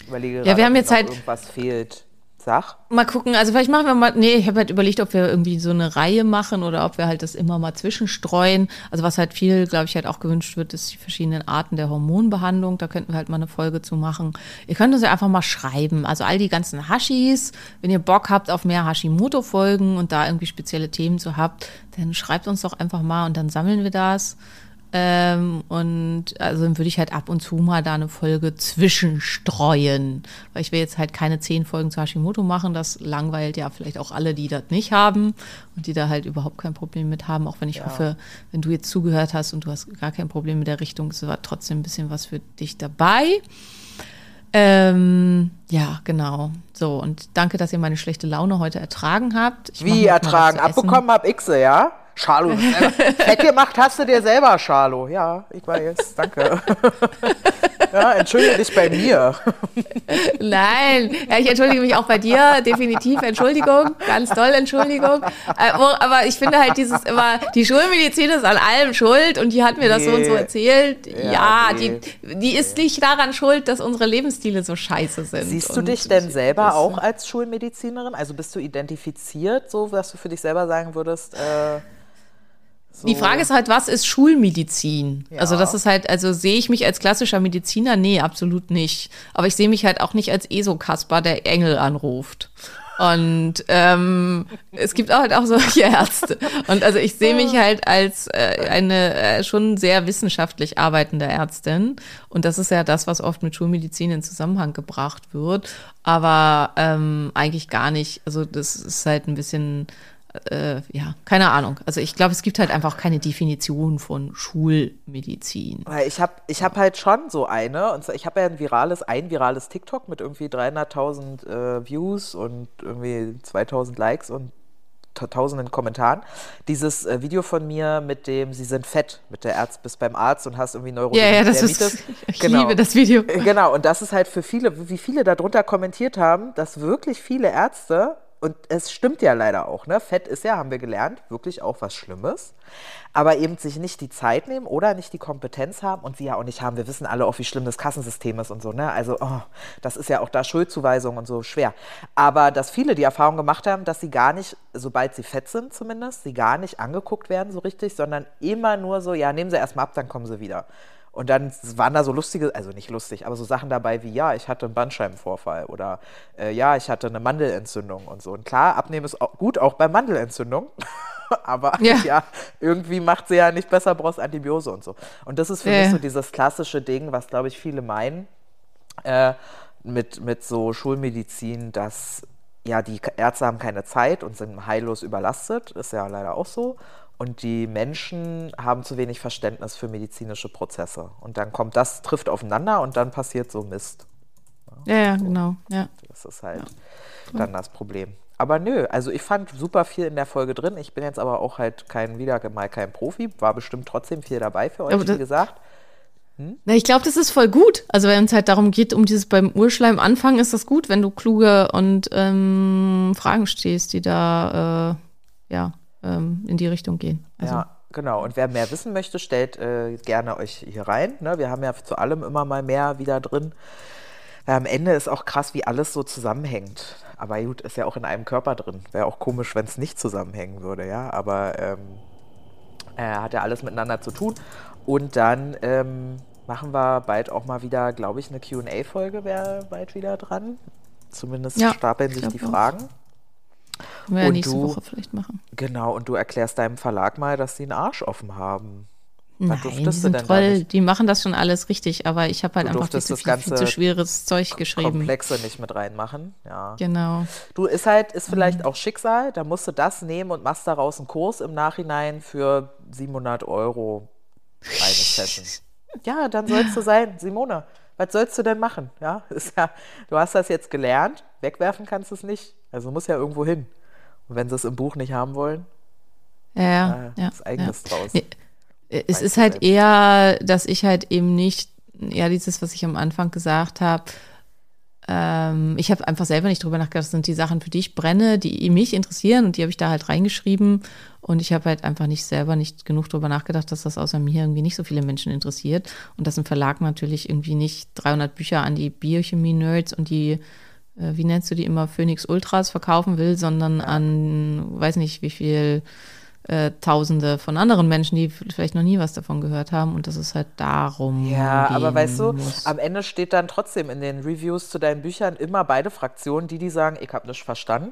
Ich überlege ja, wir haben jetzt halt irgendwas fehlt. Sag. Mal gucken, also vielleicht machen wir mal, nee, ich habe halt überlegt, ob wir irgendwie so eine Reihe machen oder ob wir halt das immer mal zwischenstreuen. Also was halt viel, glaube ich, halt auch gewünscht wird, ist die verschiedenen Arten der Hormonbehandlung. Da könnten wir halt mal eine Folge zu machen. Ihr könnt uns ja einfach mal schreiben. Also all die ganzen Hashis, wenn ihr Bock habt auf mehr Hashimoto-Folgen und da irgendwie spezielle Themen zu habt, dann schreibt uns doch einfach mal und dann sammeln wir das. Ähm, und also dann würde ich halt ab und zu mal da eine Folge zwischenstreuen. Weil ich will jetzt halt keine zehn Folgen zu Hashimoto machen. Das langweilt ja vielleicht auch alle, die das nicht haben und die da halt überhaupt kein Problem mit haben. Auch wenn ich ja. hoffe, wenn du jetzt zugehört hast und du hast gar kein Problem mit der Richtung, ist war trotzdem ein bisschen was für dich dabei. Ähm, ja, genau. So, und danke, dass ihr meine schlechte Laune heute ertragen habt. Ich Wie ertragen? Abbekommen hab ich sie, ja? Charlo, fett gemacht hast du dir selber, Charlo. Ja, ich weiß, danke. Ja, entschuldige dich bei mir. Nein, ja, ich entschuldige mich auch bei dir, definitiv Entschuldigung, ganz toll Entschuldigung. Äh, aber ich finde halt dieses immer, die Schulmedizin ist an allem schuld und die hat mir das so und so Nee. erzählt. Ja, Ja, nee. die, die ist nicht daran schuld, dass unsere Lebensstile so scheiße sind. Siehst du dich denn selber auch als Schulmedizinerin? Also bist du identifiziert, so dass du für dich selber sagen würdest? Äh, so, Die Frage ist halt, was ist Schulmedizin? Ja. Also das ist halt, also sehe ich mich als klassischer Mediziner? Nee, absolut nicht. Aber ich sehe mich halt auch nicht als ESO-Kasper, der Engel anruft. Und ähm, es gibt auch halt auch solche Ärzte. Und also ich sehe mich halt als äh, eine äh, schon sehr wissenschaftlich arbeitende Ärztin. Und das ist ja das, was oft mit Schulmedizin in Zusammenhang gebracht wird. Aber ähm, eigentlich gar nicht. Also das ist halt ein bisschen äh, ja, keine Ahnung. Also ich glaube, es gibt halt einfach keine Definition von Schulmedizin. Weil ich habe ich hab halt schon so eine, und ich habe ja ein virales, ein virales TikTok mit irgendwie 300.000 äh, Views und irgendwie 2.000 Likes und ta- tausenden Kommentaren. Dieses äh, Video von mir mit dem, sie sind fett, mit der Arzt, bist beim Arzt und hast irgendwie Neuro Ja, ja, das ist, ich liebe das Video. Genau, und das ist halt für viele, wie viele darunter kommentiert haben, dass wirklich viele Ärzte, und es stimmt ja leider auch, ne? Fett ist ja, haben wir gelernt, wirklich auch was Schlimmes, aber eben sich nicht die Zeit nehmen oder nicht die Kompetenz haben und sie ja auch nicht haben. Wir wissen alle auch, wie schlimm das Kassensystem ist und so, ne? Also, oh, das ist ja auch da Schuldzuweisung und so schwer. Aber dass viele die Erfahrung gemacht haben, dass sie gar nicht, sobald sie fett sind zumindest, sie gar nicht angeguckt werden so richtig, sondern immer nur so, ja, nehmen sie erstmal ab, dann kommen sie wieder. Und dann waren da so lustige, also nicht lustig, aber so Sachen dabei wie, ja, ich hatte einen Bandscheibenvorfall oder äh, ja, ich hatte eine Mandelentzündung und so. Und klar, Abnehmen ist auch gut, auch bei Mandelentzündung. aber ja. Ja. irgendwie macht sie ja nicht besser, brauchst Antibiose und so. Und das ist für Ja, mich so dieses klassische Ding, was, glaube ich, viele meinen äh, mit, mit so Schulmedizin, dass ja, die Ärzte haben keine Zeit und sind heillos überlastet, ist ja leider auch so. Und die Menschen haben zu wenig Verständnis für medizinische Prozesse. Und dann kommt das, trifft aufeinander und dann passiert so Mist. Ja, ja, genau. Ja. Das ist halt dann das Problem. Aber nö, also ich fand super viel in der Folge drin. Ich bin jetzt aber auch halt kein, wieder mal kein Profi, war bestimmt trotzdem viel dabei für euch, Aber wie gesagt. Na, ich glaube, das ist voll gut. Also wenn es halt darum geht, um dieses beim Urschleim anfangen, ist das gut, wenn du kluge und ähm, Fragen stehst, die da äh, ja ähm, in die Richtung gehen. Also, Ja, genau. Und wer mehr wissen möchte, stellt äh, gerne euch hier rein. Ne? Wir haben ja zu allem immer mal mehr wieder drin. Weil am Ende ist auch krass, wie alles so zusammenhängt. Aber gut, ist ja auch in einem Körper drin. Wäre auch komisch, wenn es nicht zusammenhängen würde, ja. Aber ähm, äh, hat ja alles miteinander zu tun. Und dann ähm, machen wir bald auch mal wieder, glaube ich, eine QA-Folge wäre bald wieder dran. Zumindest Ja, stapeln sich die auch. Können wir ja nächste du- Woche vielleicht machen. Genau, und du erklärst deinem Verlag mal, dass sie einen Arsch offen haben. Nein, die sind toll, die machen das schon alles richtig, aber ich habe halt Du einfach viel zu, das viel, viel zu schweres Zeug geschrieben. Komplexe nicht mit reinmachen. Ja. Genau. Du ist halt, ist vielleicht Mhm. auch Schicksal, da musst du das nehmen und machst daraus einen Kurs im Nachhinein für 700 Euro eine Session. Ja, dann sollst du sein, Simone. Was sollst du denn machen? Ja, ist ja, du hast das jetzt gelernt, wegwerfen kannst du es nicht. Also muss ja irgendwo hin. Und wenn sie es im Buch nicht haben wollen, Ja, ja. äh, das Eigenes ja. draus. Nee, Es Weißt ist halt selbst. eher, dass ich halt eben nicht, ja, dieses, was ich am Anfang gesagt habe, ähm, ich habe einfach selber nicht drüber nachgedacht, das sind die Sachen, für die ich brenne, die mich interessieren und die habe ich da halt reingeschrieben und ich habe halt einfach nicht selber nicht genug drüber nachgedacht, dass das außer mir irgendwie nicht so viele Menschen interessiert. Und dass ein Verlag natürlich irgendwie nicht 300 Bücher an die Biochemie-Nerds und die äh, wie nennst du die immer, Phoenix Ultras verkaufen will, sondern an, weiß nicht, wie viel äh, Tausende von anderen Menschen, die vielleicht noch nie was davon gehört haben. Und dass es halt darum Ja, aber weißt du, muss. am Ende steht dann trotzdem in den Reviews zu deinen Büchern immer beide Fraktionen, die, die sagen, ich habe nicht verstanden,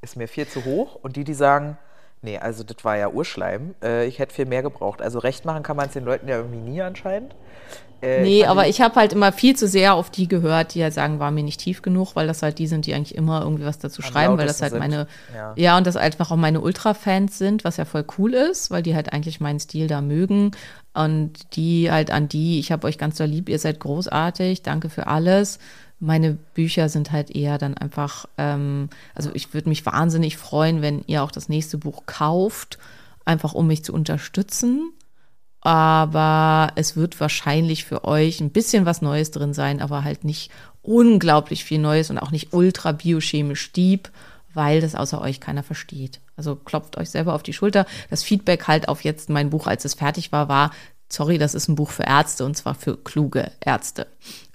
ist mir viel zu hoch, und die, die sagen, nee, also das war ja Urschleim, äh, ich hätte viel mehr gebraucht. Also recht machen kann man es den Leuten ja irgendwie nie anscheinend. Äh, Nee, aber ich habe halt immer viel zu sehr auf die gehört, die halt sagen, war mir nicht tief genug, weil das halt die sind, die eigentlich immer irgendwie was dazu schreiben, weil das halt lautesten meine, sind, ja. ja. und das einfach auch meine Ultra-Fans sind, was ja voll cool ist, weil die halt eigentlich meinen Stil da mögen und die halt an die, ich habe euch ganz doll lieb, ihr seid großartig, danke für alles. Meine Bücher sind halt eher dann einfach, ähm, also ich würde mich wahnsinnig freuen, wenn ihr auch das nächste Buch kauft, einfach um mich zu unterstützen. aber es wird wahrscheinlich für euch ein bisschen was Neues drin sein, aber halt nicht unglaublich viel Neues und auch nicht ultra biochemisch deep, weil das außer euch keiner versteht. Also klopft euch selber auf die Schulter. Das Feedback halt auf jetzt mein Buch, als es fertig war, war, sorry, das ist ein Buch für Ärzte und zwar für kluge Ärzte.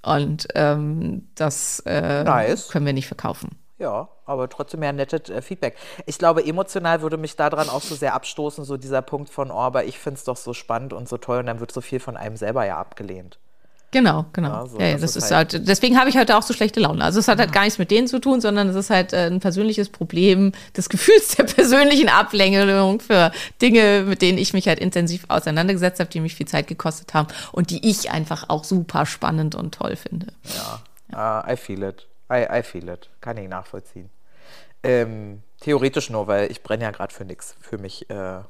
Und ähm, das äh, Nice. können wir nicht verkaufen. Ja, aber trotzdem ja nettes äh, Feedback. Ich glaube, emotional würde mich daran auch so sehr abstoßen, so dieser Punkt von, oh, aber ich finde es doch so spannend und so toll und dann wird so viel von einem selber ja abgelehnt. Genau, genau. Ja, so, ja, ja, das das, ist ist halt, deswegen habe ich heute auch so schlechte Laune. Also es hat halt gar nichts mit denen zu tun, sondern es ist halt äh, ein persönliches Problem des Gefühls der persönlichen Ablenkung für Dinge, mit denen ich mich halt intensiv auseinandergesetzt habe, die mich viel Zeit gekostet haben und die ich einfach auch super spannend und toll finde. Ah, I feel it. I, I feel it. Kann ich nachvollziehen. Ähm, theoretisch nur, weil ich brenne ja gerade für nichts. Für mich äh,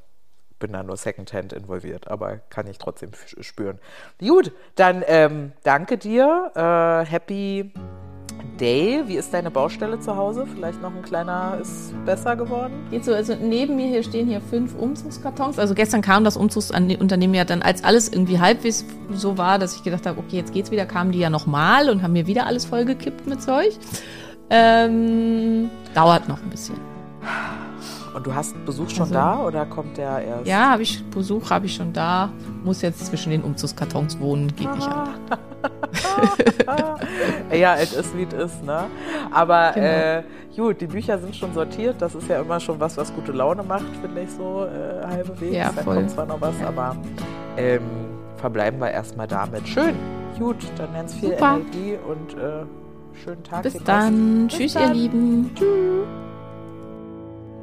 bin da nur Secondhand involviert, aber kann ich trotzdem spüren. Gut, dann ähm, danke dir. Äh, happy Day. Wie ist deine Baustelle zu Hause? Vielleicht noch ein kleiner, ist besser geworden? Geht so, also neben mir hier stehen hier fünf Umzugskartons. Also gestern kam das Umzugsunternehmen ja dann, als alles irgendwie halbwegs so war, dass ich gedacht habe, okay, jetzt geht's wieder, kamen die ja nochmal und haben mir wieder alles vollgekippt mit Zeug. Ähm, dauert noch ein bisschen. Und du hast Besuch schon Also- da oder kommt der erst? Ja, habe ich Besuch, habe ich schon da. Muss jetzt zwischen den Umzugskartons wohnen, geht nicht anders. Ja, es ist wie es ist, ne? Aber Genau. äh, gut, die Bücher sind schon sortiert. Das ist ja immer schon was, was gute Laune macht, finde ich so äh, halbwegs. Ja, da voll. kommt zwar noch was, aber ähm, verbleiben wir erstmal damit. Schön, gut, dann ganz viel Super. Energie und äh, schönen Tag. Bis dann. Bis Tschüss, dann. ihr Lieben.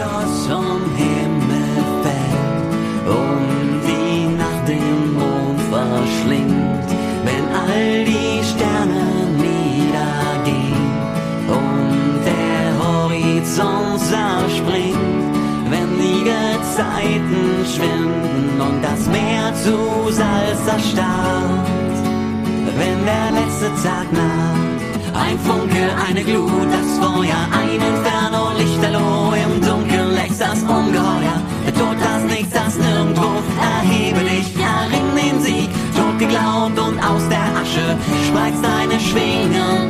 Helios vom Himmel fällt. Und die Nacht den Mond verschlingt, wenn all die Sterne niedergehen. Und der Horizont zerspringt, wenn die Gezeiten schwinden und das Meer zu Salz erstarrt. Wenn der letzte Tag naht, ein Funke, eine Glut, das Feuer, ein Inferno, geglaubt und aus der Asche, spreiz deine Schwingen